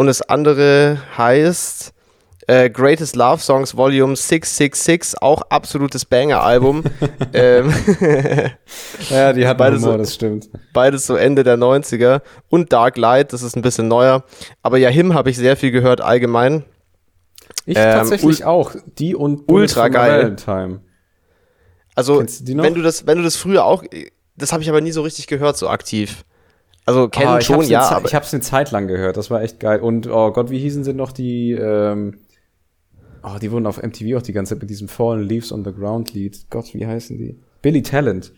und das andere heißt äh, Greatest Love Songs Volume 666, auch absolutes Banger-Album. <laughs> ähm, <laughs> ja, die hat beides Humor, so, das stimmt. Beides so Ende der 90er. Und Dark Light, das ist ein bisschen neuer. Aber ja, Him habe ich sehr viel gehört allgemein. Ich ähm, tatsächlich auch. Die und Ultra geil. Valentine. Also, wenn du das, wenn du das früher auch, das habe ich aber nie so richtig gehört, so aktiv. Also kennen ah, schon, ja. aber ich habe es eine Zeit lang gehört, das war echt geil. Und oh Gott, wie hießen sie noch die, ähm, Oh, die wurden auf MTV auch die ganze Zeit mit diesem Fallen Leaves on the Ground Lied. Gott, wie heißen die? Billy Talent.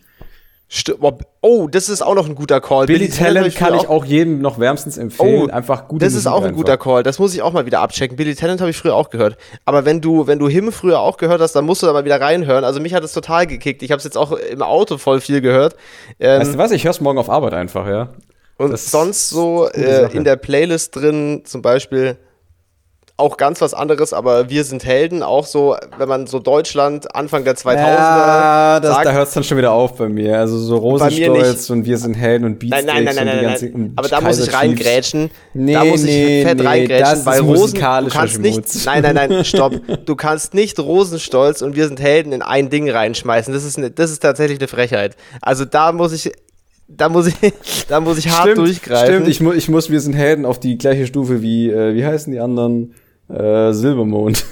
St oh, das ist auch noch ein guter Call. Billy, Billy Talent, Talent kann ich auch jedem noch wärmstens empfehlen. Oh, einfach gut. Das Musik ist auch ein einfach. guter Call. Das muss ich auch mal wieder abchecken. Billy Talent habe ich früher auch gehört. Aber wenn du, wenn du Him früher auch gehört hast, dann musst du da mal wieder reinhören. Also mich hat es total gekickt. Ich habe es jetzt auch im Auto voll viel gehört. Ähm, weißt du was? Ich höre es morgen auf Arbeit einfach, ja. Und das sonst so äh, in der Playlist drin zum Beispiel auch ganz was anderes, aber wir sind Helden, auch so, wenn man so Deutschland Anfang der 2000er ja, das, sagt, da hört es dann schon wieder auf bei mir. Also so Rosenstolz und wir sind Helden und Beats. Nein, nein, nein, nein, nein, nein. aber da muss ich reingrätschen. Nee, da muss nee, ich fett nee, reingrätschen, weil Rosen, du kannst nicht, nein, nein, nein, stopp. Du kannst nicht Rosenstolz und wir sind Helden in ein Ding reinschmeißen. Das ist, ne, das ist tatsächlich eine Frechheit. Also da muss ich da muss ich, <laughs> da muss ich hart stimmt, durchgreifen. Stimmt, ich, mu ich muss, wir sind Helden auf die gleiche Stufe wie, äh, wie heißen die anderen? Äh, Silbermond.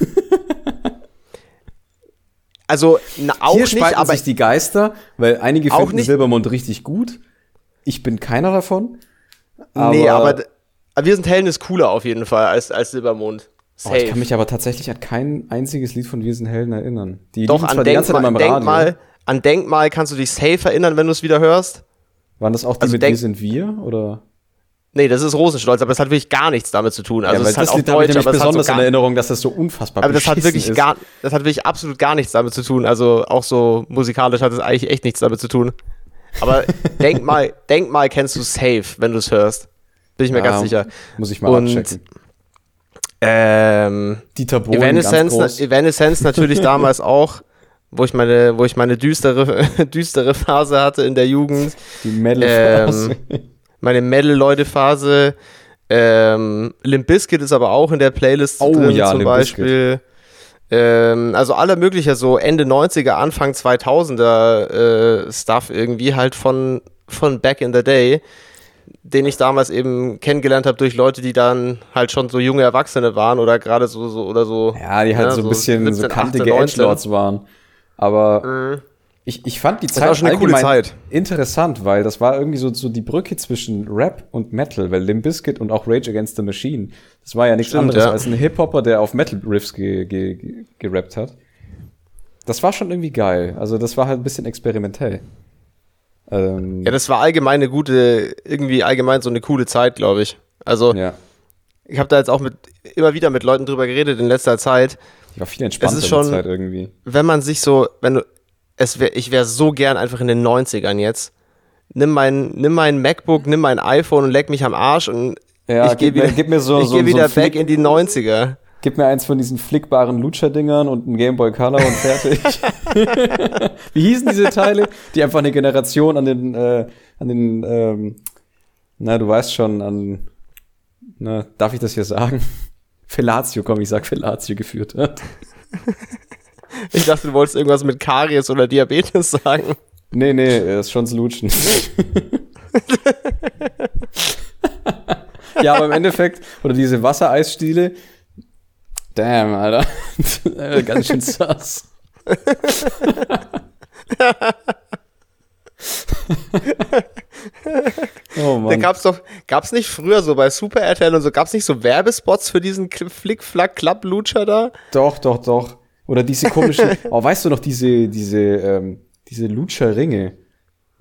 <laughs> also na, auch Hier nicht, aber sich die Geister, weil einige finden nicht. Silbermond richtig gut. Ich bin keiner davon. Aber nee, aber, aber wir sind Helden ist cooler auf jeden Fall als, als Silbermond. Oh, ich kann mich aber tatsächlich an kein einziges Lied von Wir sind Helden erinnern. Die Doch, an Denkmal, Denkmal, an Denkmal kannst du dich safe erinnern, wenn du es wieder hörst. Waren das auch die also mit Wir sind wir? Oder? Nee, das ist Rosenstolz, aber das hat wirklich gar nichts damit zu tun. Also ja, es ist halt das auch Deutsch, aber besonders so in Erinnerung, dass das so unfassbar Aber das hat wirklich ist. gar, das hat wirklich absolut gar nichts damit zu tun. Also auch so musikalisch hat es eigentlich echt nichts damit zu tun. Aber <laughs> denk mal, denk mal, kennst du Safe, wenn du es hörst. Bin ich mir ja, ganz sicher. Muss ich mal Und, abchecken. Ähm, Dieter Bohlen, Evanescence, Evanescence natürlich <laughs> damals auch wo ich meine, wo ich meine düstere, <laughs> düstere Phase hatte in der Jugend. Die Metal-Phase. Ähm, meine Metal-Leute-Phase. Ähm, Limp Bizkit ist aber auch in der Playlist oh, drin, ja, zum Limp Beispiel. Ähm, also aller möglicher so Ende 90er, Anfang 2000er äh, Stuff irgendwie halt von, von Back in the Day, den ich damals eben kennengelernt habe durch Leute, die dann halt schon so junge Erwachsene waren oder gerade so, so oder so. Ja, die halt ja, so ein bisschen 17, so kantige Edgelords waren. Aber mhm. ich, ich fand die Zeit war schon eine coole Zeit. interessant, weil das war irgendwie so, so die Brücke zwischen Rap und Metal, weil Limp Bizkit und auch Rage Against the Machine, das war ja nichts Stimmt, anderes ja. als ein Hip-Hopper, der auf Metal-Riffs ge, ge, ge, gerappt hat. Das war schon irgendwie geil. Also das war halt ein bisschen experimentell. Ähm, ja, das war allgemein eine gute, irgendwie allgemein so eine coole Zeit, glaube ich. Also ja. ich habe da jetzt auch mit immer wieder mit Leuten drüber geredet in letzter Zeit. Ich war viel entspannter es ist schon, Zeit irgendwie. Wenn man sich so, wenn du, es wär, ich wäre so gern einfach in den 90ern jetzt. Nimm mein, nimm mein MacBook, nimm mein iPhone und leck mich am Arsch und ja, ich gehe wieder, gib mir so, ich so, geh wieder so back in die 90er. Gib mir eins von diesen flickbaren Lutscher-Dingern und einen Game Boy Color und fertig. <laughs> Wie hießen diese Teile? Die einfach eine Generation an den, äh, an den, ähm, na, du weißt schon, an, na, darf ich das hier sagen? Fellatio, komm, ich sag Fellatio geführt hat. <laughs> Ich dachte, du wolltest irgendwas mit Karies oder Diabetes sagen. Nee, nee, ist schon das Lutschen. <laughs> ja, aber im Endeffekt, oder diese Wassereisstiele, damn, Alter, <laughs> ganz schön sass. <laughs> oh Mann. Da gab's doch, gab's nicht früher so bei Super RTL und so, gab's nicht so Werbespots für diesen Flick-Flack-Klapp-Lutscher da? Doch, doch, doch. Oder diese komischen, <laughs> oh, weißt du noch, diese, diese, ähm, diese Lutscher-Ringe?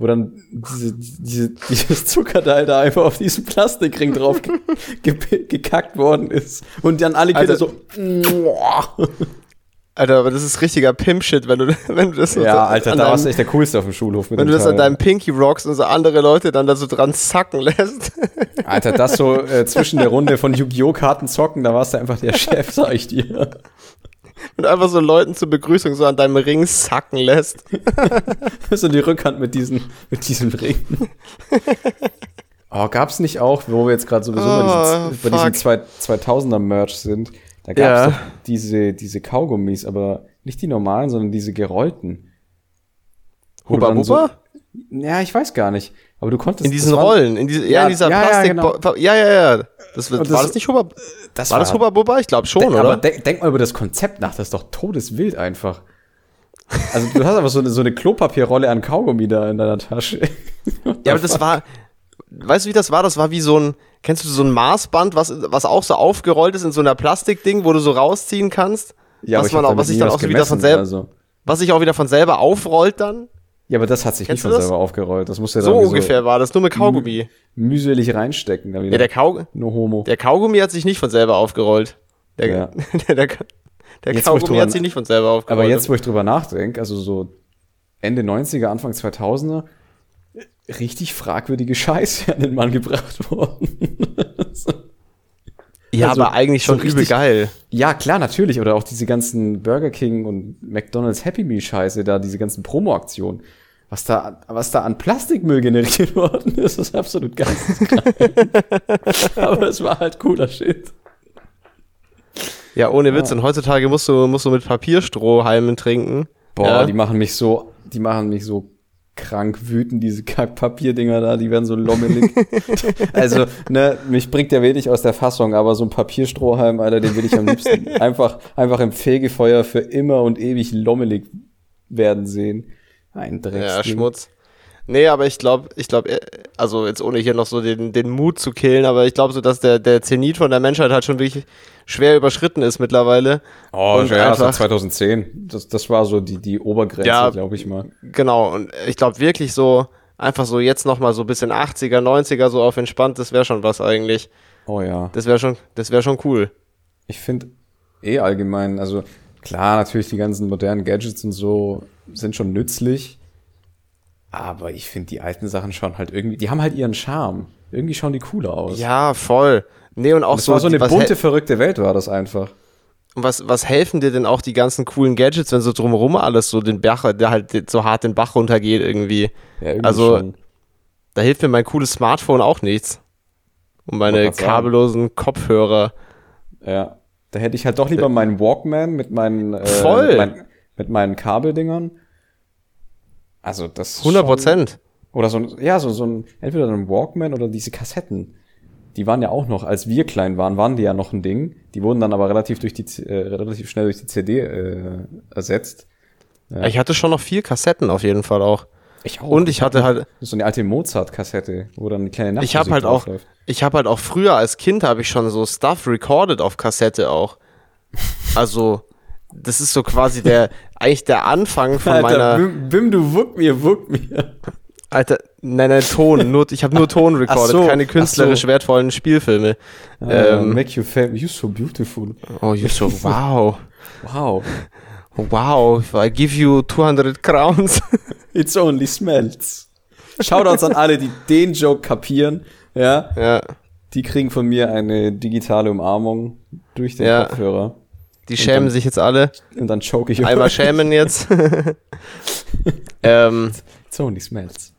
wo dann diese, diese, dieses Zuckerteil da einfach auf diesen Plastikring drauf ge <laughs> ge gekackt worden ist. Und dann alle Kinder so. Alter, aber das ist richtiger Pimp-Shit, wenn du, <laughs> wenn du das so Ja, Alter, da warst du echt der Coolste auf dem Schulhof mit Wenn du das Teil. an deinem Pinky Rocks und so andere Leute dann da so dran zacken lässt. <laughs> Alter, das so äh, zwischen der Runde von Yu-Gi-Oh! Karten zocken, da warst du einfach der Chef, sag ich dir und einfach so Leuten zur Begrüßung so an deinem Ring sacken lässt. <laughs> so die Rückhand mit diesen, mit diesem Ring. Oh, gab's nicht auch, wo wir jetzt gerade sowieso oh, bei diesen, bei diesen 2000er Merch sind, da gab's ja. doch diese, diese Kaugummis, aber nicht die normalen, sondern diese gerollten. Huba Buba? So, ja, ich weiß gar nicht. Aber du konntest. In diesen Rollen, in diese, ja, in dieser ja, Plastik. Ja, genau. ja, ja, ja. Das, war das nicht Huba, das war, war das Huba Bubba? Ich glaube schon, denk, oder? Aber denk, denk, mal über das Konzept nach, das ist doch todeswild einfach. Also du hast einfach so eine, so eine Klopapierrolle an Kaugummi da in deiner Tasche. ja, aber das war, weißt du, wie das war? Das war wie so ein, kennst du so ein Maßband, was, was auch so aufgerollt ist in so einer Plastikding, wo du so rausziehen kannst? Ja, was man auch, was sich dann auch so wieder von selber, also. was sich auch wieder von selber aufrollt dann? Ja, aber das hat sich Kennst nicht von selber aufgerollt. Das muss ja so ungefähr so war das, nur mit Kaugummi. Mühselig reinstecken. Ja, der, Kaug no homo. der Kaugummi hat sich nicht von selber aufgerollt. Der, ja. <laughs> der, der, der jetzt, Kaugummi hat sich nicht von selber aufgerollt. Aber jetzt, wo ich drüber nachdenke, also so Ende 90er, Anfang 2000er, richtig fragwürdige Scheiße an den Mann gebracht worden. <laughs> Ja, also, aber eigentlich schon so richtig, übel geil. Ja, klar, natürlich. Oder auch diese ganzen Burger King und McDonald's Happy Meal Scheiße da, diese ganzen Promo-Aktionen. Was da, was da an Plastikmüll generiert <laughs> worden ist, ist absolut geisteskrank. <laughs> aber es war halt cooler Shit. Ja, ohne Witz. Ja. Und heutzutage musst du, musst du mit Papierstrohhalmen trinken. Boah, ja. die machen mich so, die machen mich so krank wütend, diese Kackpapierdinger da, die werden so lommelig. <laughs> also, ne, mich bringt der wenig aus der Fassung, aber so ein Papierstrohhalm, Alter, den will ich am liebsten <laughs> einfach, einfach im Fegefeuer für immer und ewig lommelig werden sehen. Ein Drecksding. Ja, Schmutz. Nee, aber ich glaube, ich glaube, äh, also jetzt ohne hier noch so den, den Mut zu killen, aber ich glaube so, dass der, der Zenit von der Menschheit halt schon wirklich schwer überschritten ist mittlerweile. Oh, und ja, das war 2010. Das, das war so die, die Obergrenze, ja, glaube ich mal. Genau, und ich glaube wirklich so, einfach so jetzt nochmal so ein bisschen 80er, 90er so auf entspannt, das wäre schon was eigentlich. Oh ja. Das wäre schon, das wäre schon cool. Ich finde eh allgemein, also klar, natürlich die ganzen modernen Gadgets und so sind schon nützlich aber ich finde die alten Sachen schon halt irgendwie, die haben halt ihren Charme. Irgendwie schauen die cooler aus. Ja, voll. Nee, und auch das so. war so eine bunte, verrückte Welt war das einfach. Und was, was helfen dir denn auch die ganzen coolen Gadgets, wenn so drumherum alles so den Bach, der halt so hart den Bach runtergeht irgendwie? Ja, irgendwie also, schon. da hilft mir mein cooles Smartphone auch nichts. Und meine kabellosen Kopfhörer. Ja. Da hätte ich halt doch lieber meinen Walkman mit meinen, äh, Voll. Mit, mein, mit meinen Kabeldingern. Also das 100 Prozent. Oder so ein, ja, so, so ein, entweder ein Walkman oder diese Kassetten. Die waren ja auch noch, als wir klein waren, waren die ja noch ein Ding. Die wurden dann aber relativ durch die, äh, relativ schnell durch die CD äh, ersetzt. Ja. Ich hatte schon noch vier Kassetten auf jeden Fall auch. Ich auch. Und ich hatte halt so eine alte Mozart-Kassette, wo dann eine kleine Ich habe halt auch, läuft. ich habe halt auch früher als Kind habe ich schon so Stuff recorded auf Kassette auch. Also das ist so quasi der eigentlich der Anfang von Alter, meiner. Bim, Bim, du wuck mir, wuck mir. Alter, nein, nein, Ton. Nur, ich habe nur Ton recorded, so, keine künstlerisch so. wertvollen Spielfilme. Uh, ähm, make you feel, you're so beautiful. Oh, you're so <laughs> wow. wow. Wow, if I give you 200 crowns. <laughs> It's only smells. Shoutouts an alle, die den Joke kapieren. Ja. Ja. Die kriegen von mir eine digitale Umarmung durch den ja. Kopfhörer. Die schämen dann, sich jetzt alle. Und dann choke ich. Einmal schämen jetzt. <laughs> ähm, It's only smells.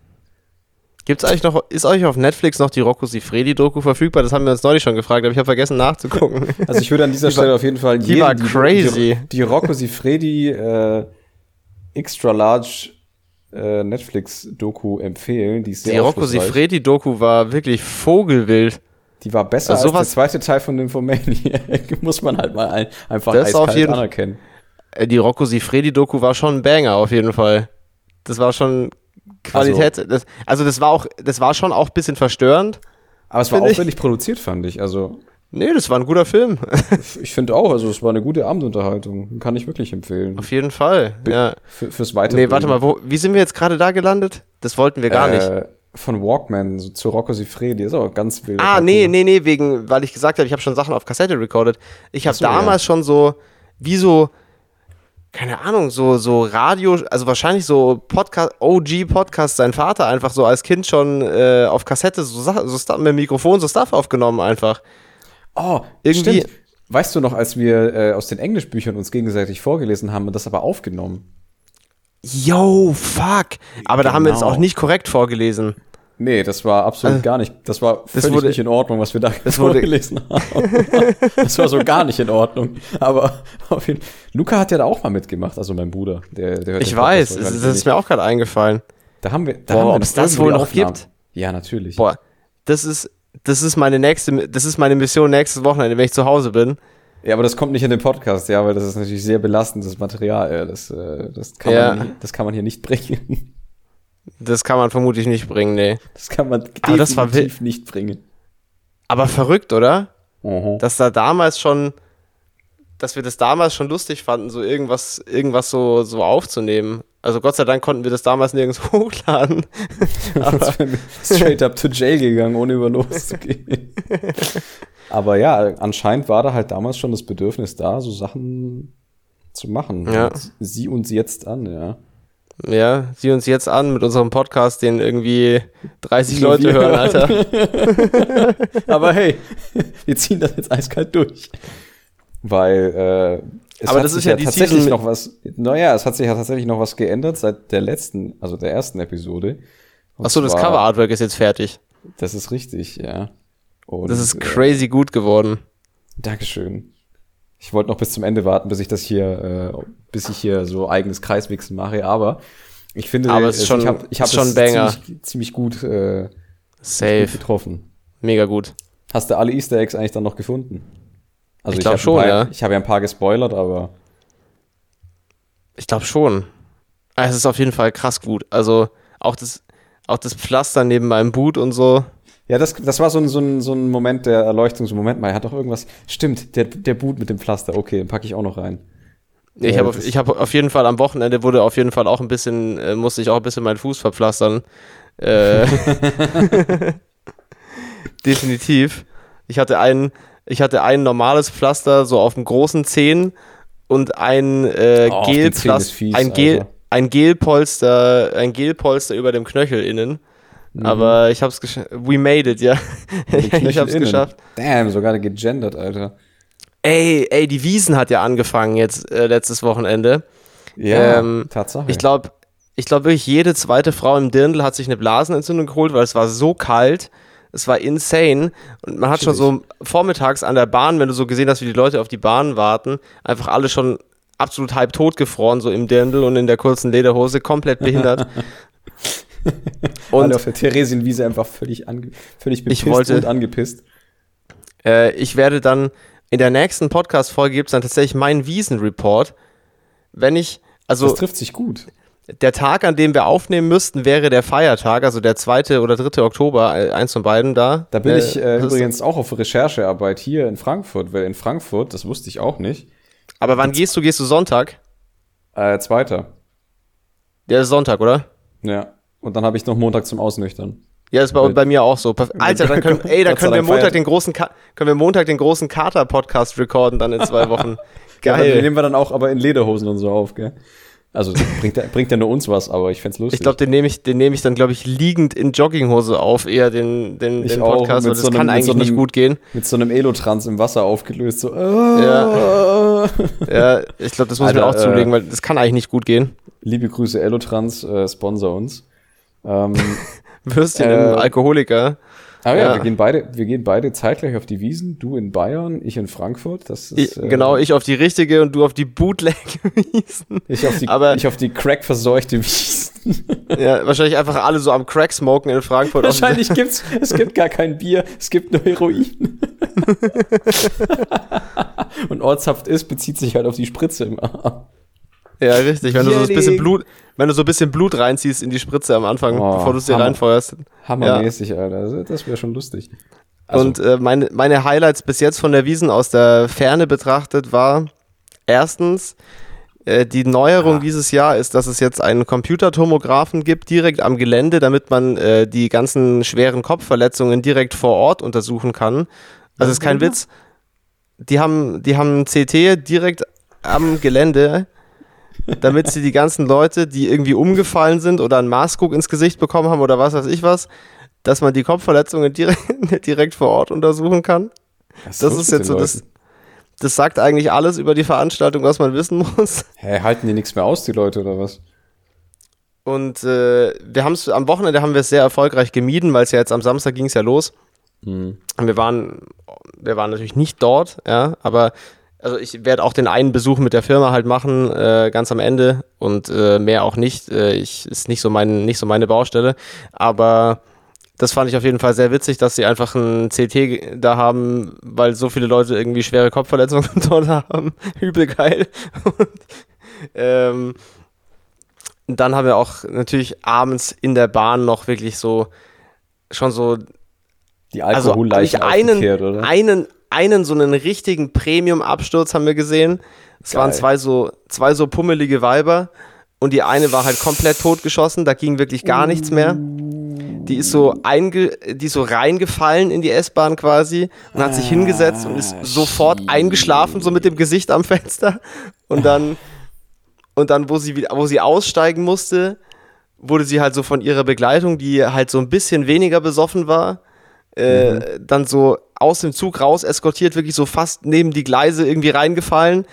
Gibt's eigentlich noch, ist euch auf Netflix noch die Rocco Sifredi-Doku verfügbar? Das haben wir uns neulich schon gefragt, aber ich habe vergessen nachzugucken. <laughs> Also ich würde an dieser die Stelle war, auf jeden Fall die war crazy. Die, die Rocco Sifredi äh, Extra Large äh, Netflix-Doku empfehlen. Die, ist sehr die Rocco Sifredi-Doku war wirklich vogelwild. Die war besser also als der zweite Teil von Nymphomaniac. <laughs> Muss man halt mal ein, einfach das auf jeden anerkennen. Äh, die Rocco Sifredi-Doku war schon ein Banger auf jeden Fall. Das war schon Qualität. Also das, also das war auch, das war schon auch ein bisschen verstörend. Aber es war aufwendig ich. produziert, fand ich. Also Nee, das war ein guter Film. <laughs> ich finde auch, also es war eine gute Abendunterhaltung. Kann ich wirklich empfehlen. Auf jeden Fall, ja. Für, fürs Weitere. Nee, warte mal, wo, wie sind wir jetzt gerade da gelandet? Das wollten wir gar äh, nicht. Von Walkman so zu Rocco Sifredi, ist auch ganz wild. Ah, nee, nee, nee, wegen, weil ich gesagt habe, ich habe schon Sachen auf Kassette recorded. Ich habe so, damals ja. schon so, wie so, keine Ahnung, so, so Radio, also wahrscheinlich so Podcast, OG-Podcast, sein Vater einfach so als Kind schon äh, auf Kassette so, so mit Mikrofon so Stuff aufgenommen einfach. Oh, irgendwie. Stimmt. Weißt du noch, als wir äh, aus den Englischbüchern uns gegenseitig vorgelesen haben und das aber aufgenommen? Yo, fuck. Aber genau. da haben wir es auch nicht korrekt vorgelesen. Nee, das war absolut also, gar nicht. Das war völlig das wurde, nicht in Ordnung, was wir da <laughs> vorgelesen haben. <laughs> das war so gar nicht in Ordnung. Aber auf jeden Luca hat ja da auch mal mitgemacht, also mein Bruder. Der, der ich weiß, das, das ist mir auch gerade eingefallen. Da haben wir, da Boah, haben wir ob es das wohl noch gibt? Ja, natürlich. Boah, das ist, das ist meine nächste, das ist meine Mission nächstes Wochenende, wenn ich zu Hause bin. Ja, aber das kommt nicht in den Podcast, ja, weil das ist natürlich sehr belastendes Material. Ja. Das, äh, das, kann ja. man, das kann man hier nicht bringen. Das kann man vermutlich nicht bringen, nee. Das kann man aber definitiv nicht bringen. Aber verrückt, oder? Uh Dass da damals schon, dass wir das damals schon lustig fanden, so irgendwas, irgendwas so, so aufzunehmen. Also Gott sei Dank konnten wir das damals nirgends <laughs> hochladen. <laughs> aber <laughs> straight up to jail gegangen, ohne über loszugehen. Aber ja, anscheinend war da halt damals schon das Bedürfnis da, so Sachen zu machen. Ja. sieh uns jetzt an, ja. Ja, sieh uns jetzt an mit unserem Podcast, den irgendwie 30 Nur Leute hören, Alter. <laughs> Aber hey, wir ziehen das jetzt eiskalt durch. Weil äh, es Aber hat das sich ist ja, ja tatsächlich noch was. Naja, es hat sich ja tatsächlich noch was geändert seit der letzten, also der ersten Episode. Achso, das Cover Artwork ist jetzt fertig. Das ist richtig, ja. Und, das ist crazy äh, gut geworden. Dankeschön. Ich wollte noch bis zum Ende warten, bis ich das hier, äh, bis ich hier so eigenes Kreiswichsen mache, aber ich finde, aber es ist schon, ich habe ich hab schon Banger. Ziemlich, ziemlich gut, äh, Safe. Gut getroffen. Mega gut. Hast du alle Easter Eggs eigentlich dann noch gefunden? Also ich glaube schon, paar, ja. Ich habe ja ein paar gespoilert, aber. Ich glaube schon. Ah, es ist auf jeden Fall krass gut. Also auch das, auch das Pflaster neben meinem Boot und so. Ja, das, das war so ein, so, ein, so ein Moment der Erleuchtung. So, Moment mal, er hat doch irgendwas. Stimmt, der, der Boot mit dem Pflaster. Okay, den packe ich auch noch rein. Ich habe auf, hab auf jeden Fall am Wochenende wurde auf jeden Fall auch ein bisschen, äh, musste ich auch ein bisschen meinen Fuß verpflastern. Äh, <laughs> definitiv. Ich hatte ein, ich hatte ein normales Pflaster so auf dem großen Zehen und ein äh, oh, Gelpflaster, ein Gel, ein Gelpolster, ein Gelpolster über dem Knöchel innen. Mhm. Aber ich hab's geschafft. We made it, ja. <laughs> ich hab's innen. geschafft. Damn, sogar gegendert, Alter. Ey, ey, die Wiesen hat ja angefangen jetzt äh, letztes Wochenende. Ja, ähm, Tatsache. Ich glaube, ich glaube wirklich, jede zweite Frau im Dirndl hat sich eine Blasenentzündung geholt, weil es war so kalt. Es war insane. Und man hat Chillig. schon so vormittags an der Bahn, wenn du so gesehen hast, wie die Leute auf die Bahn warten, einfach alle schon absolut halb tot gefroren, so im Dirndl und in der kurzen Lederhose, komplett behindert. <laughs> <laughs> und alle auf der Theresienwiese einfach völlig, ange völlig bepisst wollte, und angepisst. Äh, ich werde dann in der nächsten Podcast-Folge gibt es dann tatsächlich meinen Wiesen-Report. Wenn ich, also. Das trifft sich gut. Der Tag, an dem wir aufnehmen müssten, wäre der Feiertag, also der 2. oder 3. Oktober, äh, eins von beiden da. Da bin äh, ich äh, übrigens auch auf Recherchearbeit hier in Frankfurt, weil in Frankfurt, das wusste ich auch nicht. Aber wann gehst du? Gehst du Sonntag? Äh, zweiter. Der ist Sonntag, oder? Ja. Und dann habe ich noch Montag zum Ausnüchtern. Ja, ist bei, bei mir auch so. Alter, <laughs> dann können, ey, dann können wir Montag den großen, können wir Montag den großen Kater-Podcast recorden dann in zwei Wochen. <laughs> Geil. Ja, den nehmen wir dann auch aber in Lederhosen und so auf, gell? Also bringt der, bringt der nur uns was, aber ich fände lustig. Ich glaube, den nehme ich, den nehme ich dann, glaube ich, liegend in Jogginghose auf, eher den, den, den Podcast, weil das so einem, kann eigentlich so einem, nicht gut gehen. Mit so einem Elotrans im Wasser aufgelöst, so. Ja, <laughs> ja ich glaube, das muss Alter, ich mir auch zulegen, äh, weil das kann eigentlich nicht gut gehen. Liebe Grüße, Elotrans, äh, sponsor uns. Ähm, <laughs> Würstchen äh, im Alkoholiker. Ah ja, ja, wir gehen beide, wir gehen beide zeitgleich auf die Wiesen. Du in Bayern, ich in Frankfurt. Das ist, ich, äh, genau, ich auf die richtige und du auf die Bootleg-Wiesen. <laughs> Ich auf die, Aber, ich auf die Crack-verseuchte Wiesen. <laughs> Ja, wahrscheinlich einfach alle so am Crack smoken in Frankfurt. Wahrscheinlich gibt's, es gibt gar kein Bier, es gibt nur Heroin. und ortshaft ist, bezieht sich halt auf die Spritze im Arm. Ja, richtig. Wenn du so ein bisschen Blut, wenn du so ein bisschen Blut reinziehst in die Spritze am Anfang, oh, bevor du es dir reinfeuerst. Hammermäßig, ja. Alter. Also, das wäre schon lustig. Also. Und äh, meine, meine Highlights bis jetzt von der Wiesen aus der Ferne betrachtet war erstens, äh, die Neuerung ah. dieses Jahr ist, dass es jetzt einen Computertomographen gibt, direkt am Gelände, damit man äh, die ganzen schweren Kopfverletzungen direkt vor Ort untersuchen kann. Also ist kein Witz. Die haben, die haben CT direkt am Gelände damit sie die ganzen Leute, die irgendwie umgefallen sind oder einen Maßguck ins Gesicht bekommen haben oder was weiß ich was, dass man die Kopfverletzungen direkt, <laughs> direkt vor Ort untersuchen kann. Was das ist jetzt so das. Das sagt eigentlich alles über die Veranstaltung, was man wissen muss. <laughs> Hä, halten die nichts mehr aus, die Leute, oder was? Und äh, wir haben es am Wochenende haben wir es sehr erfolgreich gemieden, weil es ja jetzt am Samstag ging es ja los. Mhm. Wir waren, wir waren natürlich nicht dort, ja, aber also ich werde auch den einen Besuch mit der Firma halt machen, äh, ganz am Ende und äh, mehr auch nicht. Äh, ich ist nicht so mein, nicht so meine Baustelle. Aber das fand ich auf jeden Fall sehr witzig, dass sie einfach ein CT da haben, weil so viele Leute irgendwie schwere Kopfverletzungen <laughs> dort haben. <laughs> Übel geil. Und, ähm, dann haben wir auch natürlich abends in der Bahn noch wirklich so schon so die Alkoholleichen also einen, oder? einen einen so einen richtigen Premium-Absturz haben wir gesehen. Es waren zwei so, zwei so pummelige Weiber und die eine war halt komplett totgeschossen, da ging wirklich gar nichts mehr. Die ist so einge die ist so reingefallen in die S-Bahn quasi und hat sich hingesetzt und ist sofort eingeschlafen, so mit dem Gesicht am Fenster. Und dann, und dann, wo sie, wo sie aussteigen musste, wurde sie halt so von ihrer Begleitung, die halt so ein bisschen weniger besoffen war, äh, mhm. dann so aus dem Zug raus eskortiert, wirklich so fast neben die Gleise irgendwie reingefallen,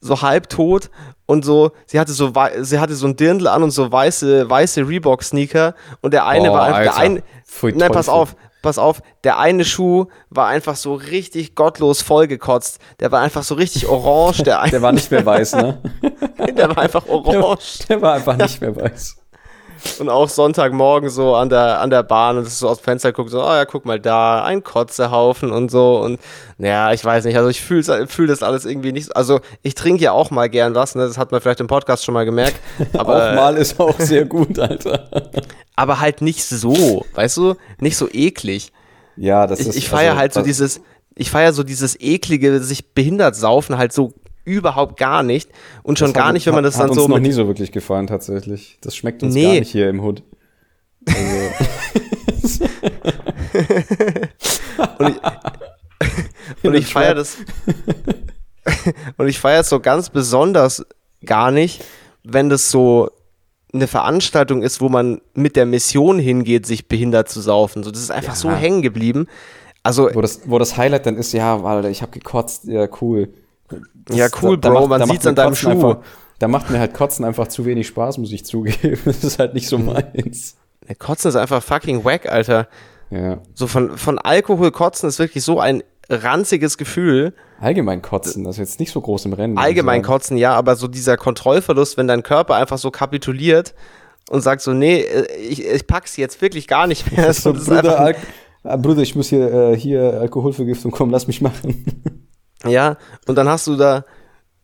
so halb tot und so, sie hatte so, sie hatte so ein Dirndl an und so weiße, weiße Reebok-Sneaker und der eine oh, war einfach, der eine, Pfui, nein, pass auf, pass auf, der eine Schuh war einfach so richtig gottlos vollgekotzt. Der war einfach so richtig orange. Der, <laughs> der war nicht mehr weiß, ne? <laughs> der war einfach orange. Der, der war einfach nicht mehr weiß und auch Sonntagmorgen so an der, an der Bahn und so aus dem Fenster guckt, so, oh ja, guck mal da, ein Kotzehaufen und so. Und naja, ich weiß nicht, also ich fühle fühl das alles irgendwie nicht. Also ich trinke ja auch mal gern was, ne? das hat man vielleicht im Podcast schon mal gemerkt. <laughs> Aber, auch mal ist auch sehr gut, Alter. <laughs> aber halt nicht so, weißt du, nicht so eklig. Ja, das ich, ist. Ich feiere also, halt so dieses, ich feiere so dieses eklige, sich behindert saufen halt so überhaupt gar nicht. Und schon gar nicht, wenn man das hat dann so. Das hat uns noch nie so wirklich gefallen, tatsächlich. Das schmeckt uns nee. gar nicht hier im Hood. Also. <laughs> und ich, und <laughs> ich feiere das. <laughs> und ich feiere es so ganz besonders gar nicht, wenn das so eine Veranstaltung ist, wo man mit der Mission hingeht, sich behindert zu saufen. So, das ist einfach ja. so hängen geblieben. Also, wo das, wo das Highlight dann ist, ja, Alter, ich habe gekotzt, ja, cool. Das, ja, cool, da, Bro, da man sieht es an deinem Schuh. Einfach, da macht mir halt Kotzen einfach zu wenig Spaß, muss ich zugeben. <laughs> Das ist halt nicht so meins. Kotzen ist einfach fucking wack, Alter. Ja. So von, von Alkohol kotzen ist wirklich so ein ranziges Gefühl. Allgemein kotzen, das ist jetzt nicht so groß im Rennen. Allgemein kotzen, ja, aber so dieser Kontrollverlust, wenn dein Körper einfach so kapituliert und sagt so, nee, äh, ich, ich pack's jetzt wirklich gar nicht mehr. So, das Bruder, ah, Bruder, ich muss hier, äh, hier Alkoholvergiftung kommen, lass mich machen. <laughs> Ja, und dann hast du da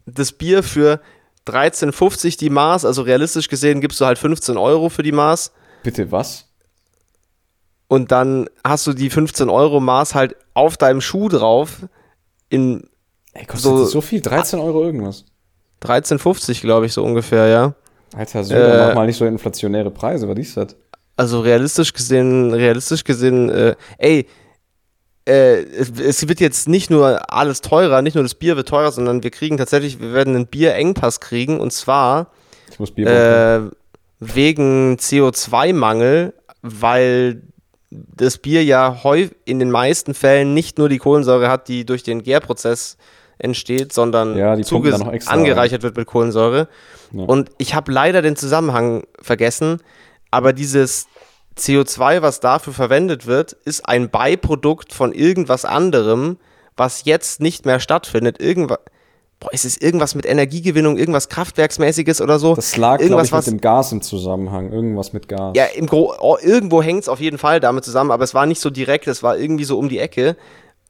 das Bier für 13,50 die Maß, also realistisch gesehen gibst du halt 15 Euro für die Maß. Bitte was? Und dann hast du die 15 Euro Maß halt auf deinem Schuh drauf in Ey, kostet so, das so viel? 13 Euro irgendwas? 13,50 glaube ich so ungefähr, ja. Alter, so äh, mal nicht so inflationäre Preise, was ist das? Also realistisch gesehen, realistisch gesehen, äh, ey, äh, es, es, wird jetzt nicht nur alles teurer, nicht nur das Bier wird teurer, sondern wir kriegen tatsächlich, wir werden einen Bierengpass kriegen und zwar äh, wegen CO2-Mangel, weil das Bier ja in den meisten Fällen nicht nur die Kohlensäure hat, die durch den Gärprozess entsteht, sondern ja, angereichert wird mit Kohlensäure. Ja. Und ich habe leider den Zusammenhang vergessen, aber dieses CO2, was dafür verwendet wird, ist ein Beiprodukt von irgendwas anderem, was jetzt nicht mehr stattfindet. Irgendwas. Boah, ist es irgendwas mit Energiegewinnung, irgendwas Kraftwerksmäßiges oder so? Das lag, irgendwas, ich, mit dem Gas im Zusammenhang. Irgendwas mit Gas. Ja, im Gro oh, irgendwo hängt es auf jeden Fall damit zusammen, aber es war nicht so direkt, es war irgendwie so um die Ecke.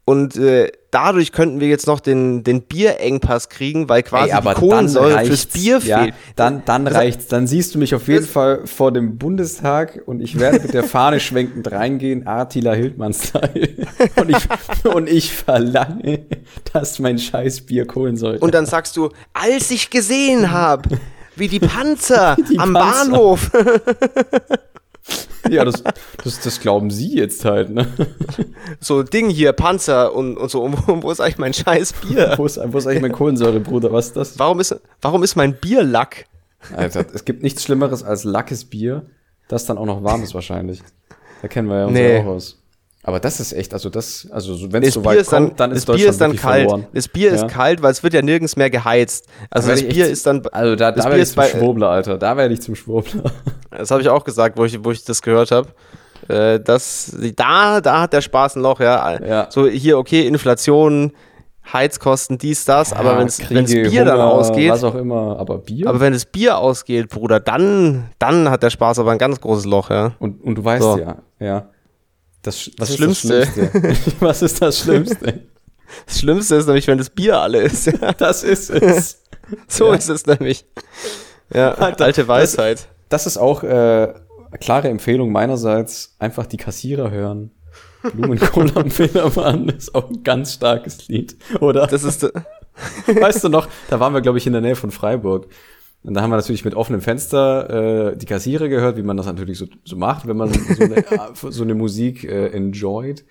Und äh, dadurch könnten wir jetzt noch den, den Bierengpass kriegen, weil quasi Ey, die Kohlensäure fürs Bier ja, fehlt. Dann, dann reicht's. Dann siehst du mich auf jeden Fall vor dem Bundestag und ich werde mit der Fahne schwenkend reingehen, Attila Hildmann-Style. <laughs> Und ich, und ich verlange, dass mein scheiß Bier Kohlensäure Und dann sagst du, als ich gesehen habe, wie die Panzer <laughs> die am Panzer. Bahnhof <laughs> <laughs> ja, das, das, das glauben sie jetzt halt, ne? <laughs> So Ding hier, Panzer und, und so. Und <laughs> wo, ist eigentlich mein scheiß Bier? wo, ist, wo ist eigentlich mein Kohlensäure, Bruder? Was ist das? Warum ist, warum ist mein Bier Lack? Alter, es gibt nichts Schlimmeres als lackes Bier, das dann auch noch warm ist wahrscheinlich. Da kennen wir ja uns nee. auch aus. Aber das ist echt, also das, also wenn es so weit dann, kommt, dann ist das Bier ist dann kalt. Verloren. Das Bier ja. ist kalt, weil es wird ja nirgends mehr geheizt. Also das Bier echt, ist dann, also da, da werde ich zum Schwurbler, Alter. Da werde ich zum Schwurbler. <laughs> Das habe ich auch gesagt, wo ich, wo ich das gehört habe. Äh, das, da, da hat der Spaß ein Loch, ja. ja. So hier, okay, Inflation, Heizkosten, dies, das, ja, aber wenn es Bier Hunger, dann ausgeht. Was auch immer, aber Bier. Aber wenn das Bier ausgeht, Bruder, dann, dann hat der Spaß aber ein ganz großes Loch, ja. Und, und du weißt so. ja, ja. Das, das Schlimmste. Das Schlimmste? <laughs> was ist das Schlimmste? Das Schlimmste ist nämlich, wenn das Bier alle ist. Ja. <laughs> Das ist es. so ja. ist es nämlich. Ja, alte Weisheit. Das, das ist auch äh, klare Empfehlung meinerseits. Einfach die Kassierer hören. Blumenkohl am Fehlermann ist auch ein ganz starkes Lied, oder? Das ist. weißt du noch, da waren wir, glaube ich, in der Nähe von Freiburg. Und da haben wir natürlich mit offenem Fenster äh, die Kassiere gehört, wie man das natürlich so, so macht, wenn man so eine, <laughs> so eine Musik äh, enjoyt.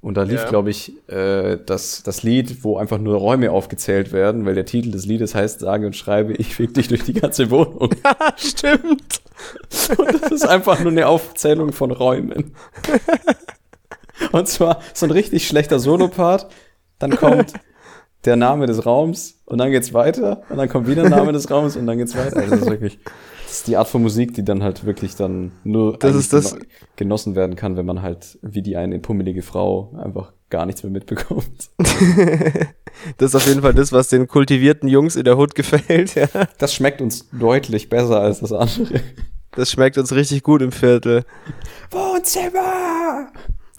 Und da lief, ja. glaube ich, äh, das, das Lied, wo einfach nur Räume aufgezählt werden, weil der Titel des Liedes heißt, sage und schreibe, ich fick dich durch die ganze Wohnung. <laughs> Stimmt. Und das ist einfach nur eine Aufzählung von Räumen. <laughs> Und zwar so ein richtig schlechter Solopart. Dann kommt der Name des Raums und dann geht's weiter und dann kommt wieder der Name des Raums und dann geht's weiter. Also das ist wirklich, das ist die Art von Musik, die dann halt wirklich dann nur das ist das genossen werden kann, wenn man halt wie die eine pummelige Frau einfach gar nichts mehr mitbekommt. <laughs> das ist auf jeden Fall das, was den kultivierten Jungs in der Hut gefällt, ja. Das schmeckt uns deutlich besser als das andere. Das schmeckt uns richtig gut im Viertel. Wohnzimmer!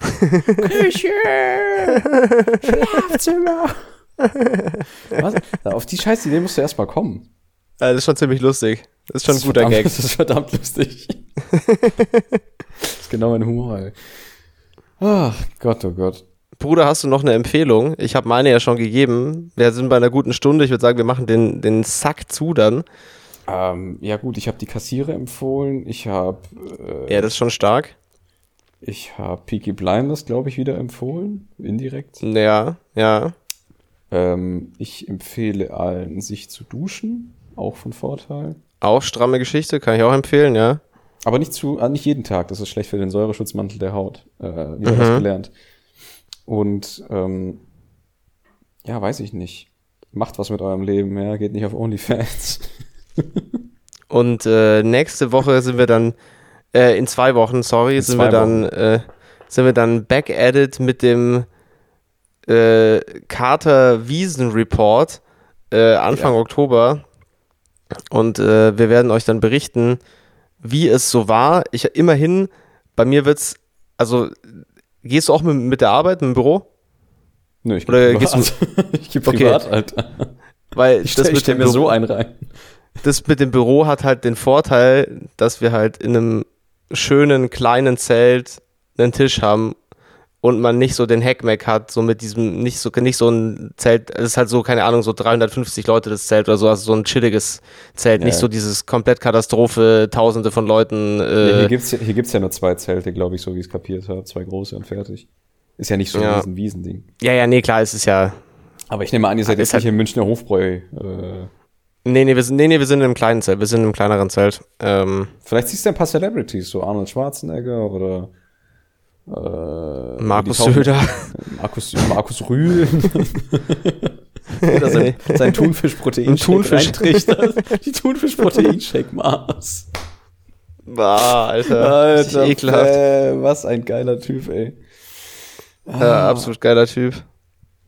<laughs> Küche! <laughs> Schlafzimmer! Was? Auf die Scheißidee musst du erstmal kommen. Das ist schon ziemlich lustig. Das ist schon das ein guter verdammt, Gag. Das ist verdammt lustig. das ist genau mein Humor, ey. Ach Gott, oh Gott. Bruder, hast du noch eine Empfehlung? Ich habe meine ja schon gegeben. Wir sind bei einer guten Stunde. Ich würde sagen, wir machen den, den Sack zu dann. Ähm, ja gut, ich habe die Kassiere empfohlen. Ich habe... Äh, ja, das ist schon stark. Ich habe Peaky Blinders, glaube ich, wieder empfohlen. Indirekt. Ja, ja. Ähm, ich empfehle allen, sich zu duschen, auch von Vorteil. Auch stramme Geschichte, kann ich auch empfehlen, ja. Aber nicht zu, äh, nicht jeden Tag, das ist schlecht für den Säureschutzmantel der Haut. Äh, wie mhm. das gelernt. Und ähm, ja, weiß ich nicht. Macht was mit eurem Leben, ja, geht nicht auf OnlyFans. <laughs> Und äh, nächste Woche sind wir dann, äh, in zwei Wochen, sorry, in sind wir Wochen. dann äh, sind wir dann back at it mit dem äh, Carter Wiesen Report äh, Anfang ja. Oktober. Und äh, wir werden euch dann berichten, wie es so war. Ich immerhin, bei mir wird's, also gehst du auch mit, mit der Arbeit, mit dem Büro? Nö, ich gehe privat. Gehst du, <laughs> ich gehe privat, okay. Alter. Weil ich stelle stell mir Büro, so ein rein. Das mit dem Büro hat halt den Vorteil, dass wir halt in einem schönen kleinen Zelt einen Tisch haben und man nicht so den Hackmack hat, so mit diesem, nicht so, nicht so ein Zelt, es ist halt so, keine Ahnung, so 350 Leute das Zelt oder so, also so ein chilliges Zelt, ja. nicht so dieses komplett Katastrophe, tausende von Leuten. Äh, ja, hier gibt's hier gibt's ja nur zwei Zelte, glaube ich, so wie ich es kapiert habe, zwei große und fertig. Ist ja nicht so ja. ein Wiesending. Ja, ja, nee, klar, es ist ja. Aber ich nehme an, ihr seid jetzt halt nicht im Münchner Hofbräu. Äh, Nee, nee wir, sind, nee, nee, wir sind in einem kleinen Zelt. Wir sind in einem kleineren Zelt. Ähm, Vielleicht siehst du ein paar Celebrities, so Arnold Schwarzenegger oder äh, Markus Söder. Markus, Markus Rühl. sein, sein Thunfischprotein Thunfisch. <laughs> Die Thunfischproteinshake-Maß. Bah, Alter. Alter, ekelhaft. Äh, was ein geiler Typ, ey. Ja, absolut geiler Typ.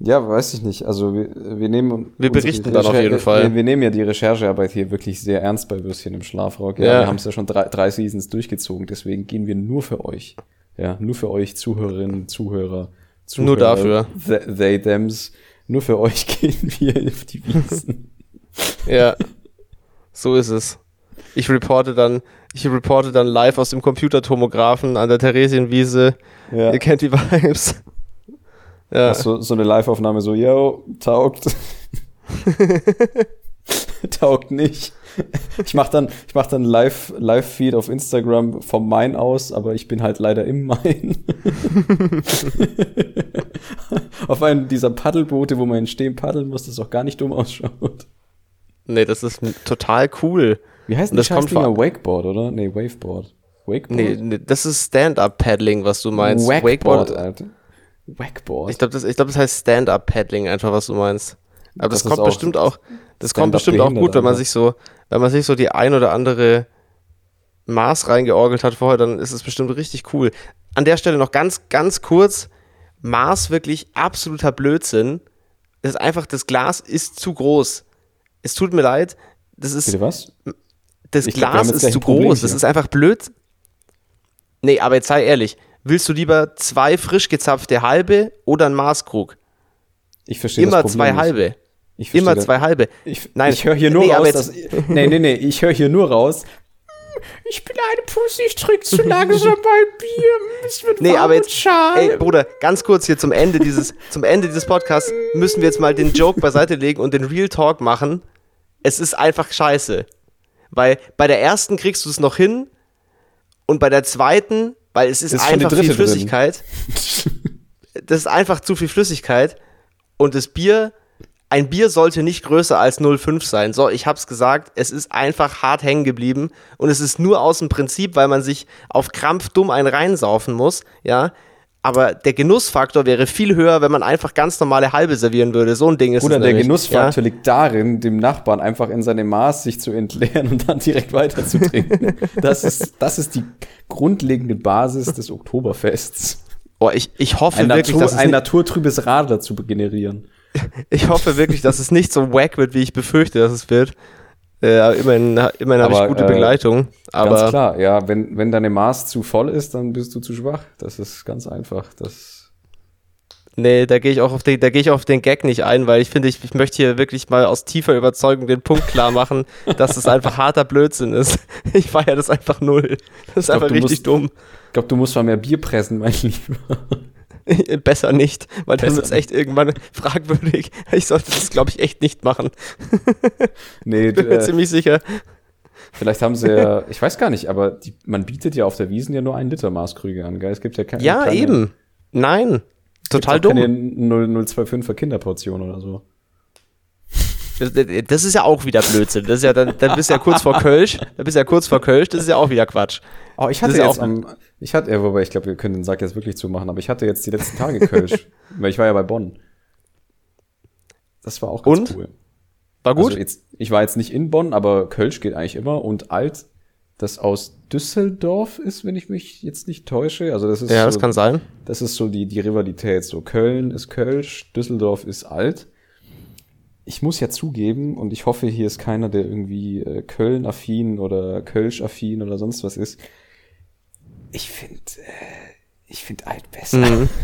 Ja, weiß ich nicht. Also wir, wir nehmen. Wir berichten dann auf jeden Fall. Wir, wir, nehmen ja die Recherchearbeit hier wirklich sehr ernst bei Würstchen im Schlafrock. Ja, ja. wir haben es ja schon drei, drei Seasons durchgezogen, deswegen gehen wir nur für euch. Ja, nur für euch Zuhörerinnen, Zuhörer. Zuhörer nur dafür. They, they thems. Nur für euch <laughs> gehen wir auf die Wiesen. ja. So ist es. Ich reporte dann, ich reporte dann live aus dem Computertomographen an der Theresienwiese. Ja. Ihr kennt die Vibes. Ja. So, so eine Live-Aufnahme so, yo, taugt. <laughs> <laughs> taugt nicht. <laughs> Ich mach dann, ich mach dann Live, Live-Feed auf Instagram vom Main aus, aber ich bin halt leider im Main. <laughs> auf einem dieser Paddelboote, wo man in Stehen paddeln muss, das auch gar nicht dumm ausschaut. Nee, das ist total cool. Wie heißt das? Das kommt Wakeboard, oder? Nee, Waveboard. Wakeboard? Nee, nee das ist Stand-Up-Paddling, was du meinst. Wakeboard, Wakeboard Alter. Wackboard. Ich glaube, das, glaub, das heißt Stand-Up-Paddling, einfach was du meinst. Aber das, das kommt bestimmt auch, das kommt bestimmt auch gut, wenn man sich so, wenn man sich so die ein oder andere Maß reingeorgelt hat vorher, dann ist es bestimmt richtig cool. An der Stelle noch ganz, ganz kurz. Maß wirklich absoluter Blödsinn. Das ist einfach, das Glas ist zu groß. Es tut mir leid. Das ist. Bitte was? Das ich Glas glaub, ist zu groß. Das ist einfach blöd. Nee, aber jetzt sei ehrlich. Willst du lieber zwei frisch gezapfte halbe oder ein Maßkrug? Ich verstehe Immer das zwei halbe. Ich Immer zwei halbe. Ich, Nein, ich höre hier nur nee, raus, dass, nee, nee, nee, ich höre hier nur raus. Ich bin eine Pussy, ich trinke zu langsam <laughs> mein Bier. Es wird nee, aber jetzt, ey, Bruder, ganz kurz hier zum Ende dieses, zum Ende dieses Podcasts müssen wir jetzt mal den Joke beiseite legen und den Real Talk machen. Es ist einfach scheiße. Weil bei der ersten kriegst du es noch hin und bei der zweiten weil es ist, ist einfach viel Flüssigkeit. <laughs> das ist einfach zu viel Flüssigkeit. Und das Bier, ein Bier sollte nicht größer als 0,5 sein. So, ich hab's gesagt, es ist einfach hart hängen geblieben. Und es ist nur aus dem Prinzip, weil man sich auf Krampf dumm einen reinsaufen muss, ja. Aber der Genussfaktor wäre viel höher, wenn man einfach ganz normale halbe servieren würde. So ein Ding ist Oder es der nämlich. Genussfaktor ja? liegt darin, dem Nachbarn einfach in seinem Maß sich zu entleeren und dann direkt weiter zu trinken. <laughs> das, ist, das ist die grundlegende Basis des Oktoberfests. Oh, ich, ich hoffe ein wirklich, Natur, dass ein naturtrübes Radler zu generieren. Ich hoffe wirklich, dass es nicht so wack wird, wie ich befürchte, dass es wird. Äh, immerhin immerhin habe ich gute äh, Begleitung. Aber ganz klar, ja, wenn, wenn deine Maß zu voll ist, dann bist du zu schwach. Das ist ganz einfach. Das nee, da gehe ich auch auf den, da gehe ich auf den Gag nicht ein, weil ich finde, ich, ich möchte hier wirklich mal aus tiefer Überzeugung den Punkt klar machen, <laughs> dass das einfach harter Blödsinn ist. <laughs> Ich feiere das einfach null. Das ist glaub, einfach richtig musst, dumm. Ich glaube, du musst mal mehr Bier pressen, mein Lieber. <laughs> Besser nicht, weil wird es echt irgendwann <laughs> fragwürdig. <laughs> Ich sollte das, glaube ich, echt nicht machen. Nee, ich bin mir äh, ziemlich sicher. Vielleicht haben sie ja, ich weiß gar nicht, aber die, man bietet ja auf der Wiesen ja nur ein Liter Maßkrüge an, gell? Es gibt ja keine. Ja, keine, eben. Nein. Total dumm. Keine 0,025er Kinderportion oder so. Das ist ja auch wieder Blödsinn. Das ist ja dann, dann bist du ja kurz vor Kölsch. Dann bist du ja kurz vor Kölsch. Das ist ja auch wieder Quatsch. Oh, ich hatte jetzt am, ich hatte, ja, wobei ich glaube, wir können den Sack jetzt wirklich zumachen, aber ich hatte jetzt die letzten Tage Kölsch, <laughs> weil ich war ja bei Bonn. Das war auch ganz und? cool. War gut? Also jetzt, ich war jetzt nicht in Bonn, aber Kölsch geht eigentlich immer und alt das aus Düsseldorf ist, wenn ich mich jetzt nicht täusche. Also das ist ja, so, das kann sein. Das ist so die, die Rivalität. So Köln ist Kölsch, Düsseldorf ist alt. Ich muss ja zugeben, und ich hoffe, hier ist keiner, der irgendwie äh, Köln-affin oder Kölsch-affin oder sonst was ist. Ich finde, äh, ich finde alt besser. Mhm. <laughs>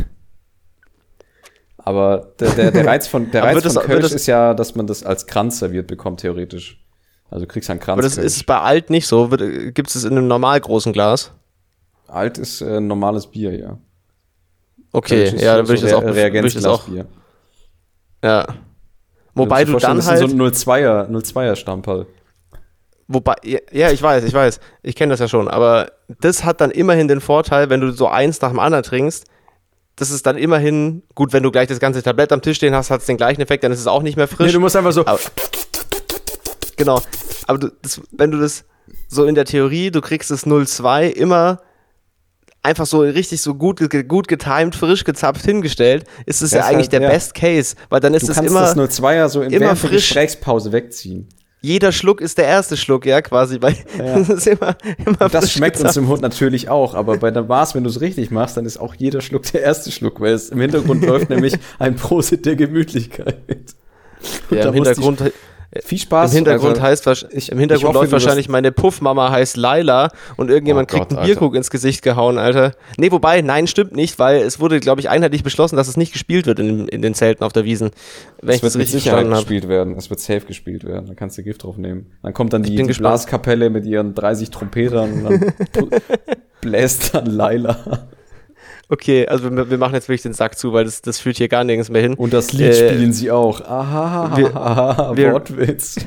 Aber der, der, der Reiz von, der Reiz von das, Kölsch ist ja, dass man das als Kranz serviert bekommt, theoretisch. Also du kriegst einen Kranz. Aber das ist bei alt nicht so. Gibt es in einem normal großen Glas? Alt ist äh, normales Bier, ja. Okay, ja, dann würde ich das auch, würd ich das auch Bier. Ja. Wobei du dann halt so ein 02er, 02er Stamperl. Wobei, ja, ich weiß, ich weiß, ich kenne das ja schon, aber das hat dann immerhin den Vorteil, wenn du so eins nach dem anderen trinkst, das ist dann immerhin gut, wenn du gleich das ganze Tablett am Tisch stehen hast, hat es den gleichen Effekt, dann ist es auch nicht mehr frisch. Nee, du musst einfach so. Aber, genau. Aber du, das, wenn du das so in der Theorie, du kriegst das 02 immer einfach so richtig so gut, gut getimed, frisch gezapft hingestellt, ist es ja eigentlich halt, der ja. Best Case, weil dann ist du es immer das 02er so in immer frisch. Gesprächspause wegziehen jeder Schluck ist der erste Schluck, ja, quasi, weil ja. <laughs> das immer, immer Das schmeckt uns im Hund natürlich auch, aber bei der Bars, wenn du es richtig machst, dann ist auch jeder Schluck der erste Schluck, weil es im Hintergrund <laughs> läuft nämlich ein Prosit der Gemütlichkeit. Und ja, im Hintergrund viel Spaß. Im Hintergrund also, heißt ich, im Hintergrund läuft wahrscheinlich meine Puffmama heißt Laila und irgendjemand oh kriegt Gott, einen Bierkrug ins Gesicht gehauen, Alter. Nee, wobei, nein, stimmt nicht, weil es wurde, glaube ich, einheitlich beschlossen, dass es nicht gespielt wird in, in den Zelten auf der Wiesen. Wenn es wird mit Sicherheit gespielt werden. Es wird safe gespielt werden. Da kannst du Gift drauf nehmen. Dann kommt dann die, die Blaskapelle mit ihren 30 Trompetern und dann <laughs> bläst dann Laila. Okay, also wir, wir, machen jetzt wirklich den Sack zu, weil das, das führt hier gar nirgends mehr hin. Und das Lied äh, spielen sie auch. Aha, wir, aha, wir, Wortwitz. <laughs>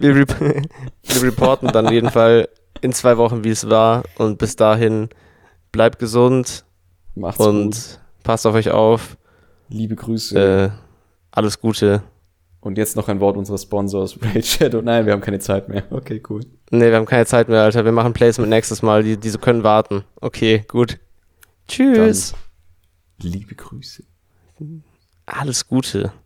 wir, wir reporten dann auf jeden Fall in zwei Wochen, wie es war. Und bis dahin, bleibt gesund. Macht's und gut. passt auf euch auf. Liebe Grüße. Äh, alles Gute. Und jetzt noch ein Wort unseres Sponsors, <laughs> Raid Shadow. Nein, wir haben keine Zeit mehr. Okay, cool. Nee, wir haben keine Zeit mehr, Alter. Wir machen Placement nächstes Mal. Die, diese können warten. Okay, gut. Tschüss. Dann liebe Grüße. Alles Gute.